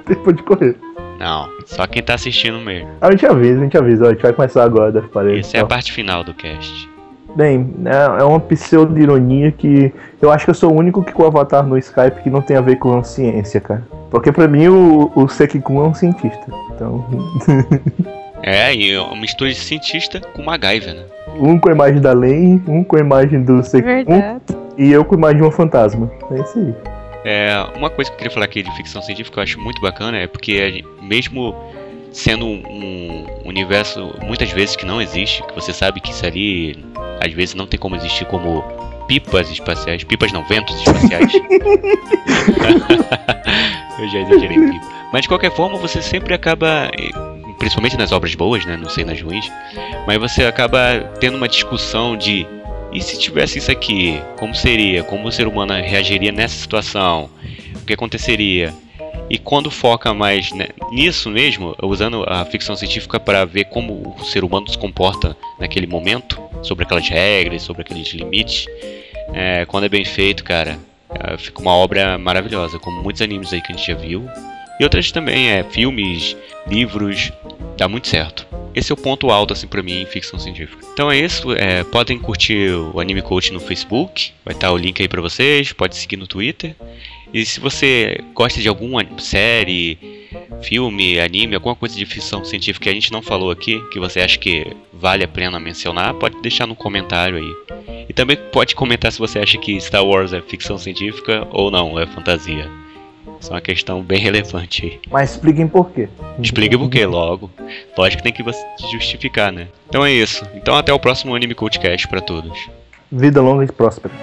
tempo de correr. Não, só quem tá assistindo mesmo. A gente avisa, a gente avisa. Ó, a gente vai começar agora, Death Paredo. Essa é a parte final do cast. Bem, é, é uma pseudo-ironia que eu acho que eu sou o único que com o avatar no Skype que não tem a ver com ciência, cara. Porque pra mim o, o Sekikun é um cientista. Então, [LAUGHS] É, e é uma mistura de cientista com MacGyver, né? um com a imagem da Len, um com a imagem do Verdade. e eu com a imagem de um fantasma. É isso aí. É, uma coisa que eu queria falar aqui de ficção científica que eu acho muito bacana é porque gente- mesmo sendo um universo muitas vezes que não existe, que você sabe que isso ali às vezes não tem como existir como pipas espaciais, pipas não, ventos espaciais. [LAUGHS] [LAUGHS] eu já exagerei pipa. Mas de qualquer forma você sempre acaba, principalmente nas obras boas, né, não sei nas ruins, mas você acaba tendo uma discussão de E se tivesse isso aqui, como seria? Como o ser humano reagiria nessa situação? O que aconteceria? E quando foca mais né, nisso mesmo, usando a ficção científica para ver como o ser humano se comporta naquele momento, sobre aquelas regras, sobre aqueles limites, é, quando é bem feito, cara, é, fica uma obra maravilhosa, como muitos animes aí que a gente já viu. E outras também, é, filmes, livros, dá muito certo. Esse é o ponto alto, assim, pra mim, em ficção científica. Então é isso, é, podem curtir o Anime Coach no Facebook, vai estar o link aí pra vocês, pode seguir no Twitter. E se você gosta de alguma série, filme, anime, alguma coisa de ficção científica que a gente não falou aqui, que você acha que vale a pena mencionar, pode deixar no comentário aí. E também pode comentar se você acha que Star Wars é ficção científica ou não, é fantasia. Isso é uma questão bem relevante aí. Mas expliquem por quê. Explique por quê, logo. Lógico que tem que você justificar, né? Então é isso. Então até o próximo Anime Cultcast pra todos. Vida longa e próspera.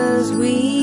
as we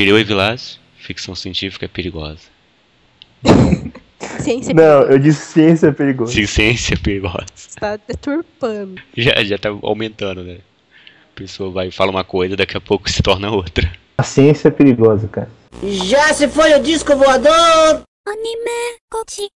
diria o Evilásio, ficção científica é perigosa. Ciência Não, eu disse ciência é perigosa. Sim, ciência é perigosa. está deturpando. Já, já tá aumentando, né? A pessoa vai e fala uma coisa, daqui a pouco se torna outra. A ciência é perigosa, cara. Já se foi o disco voador! Anime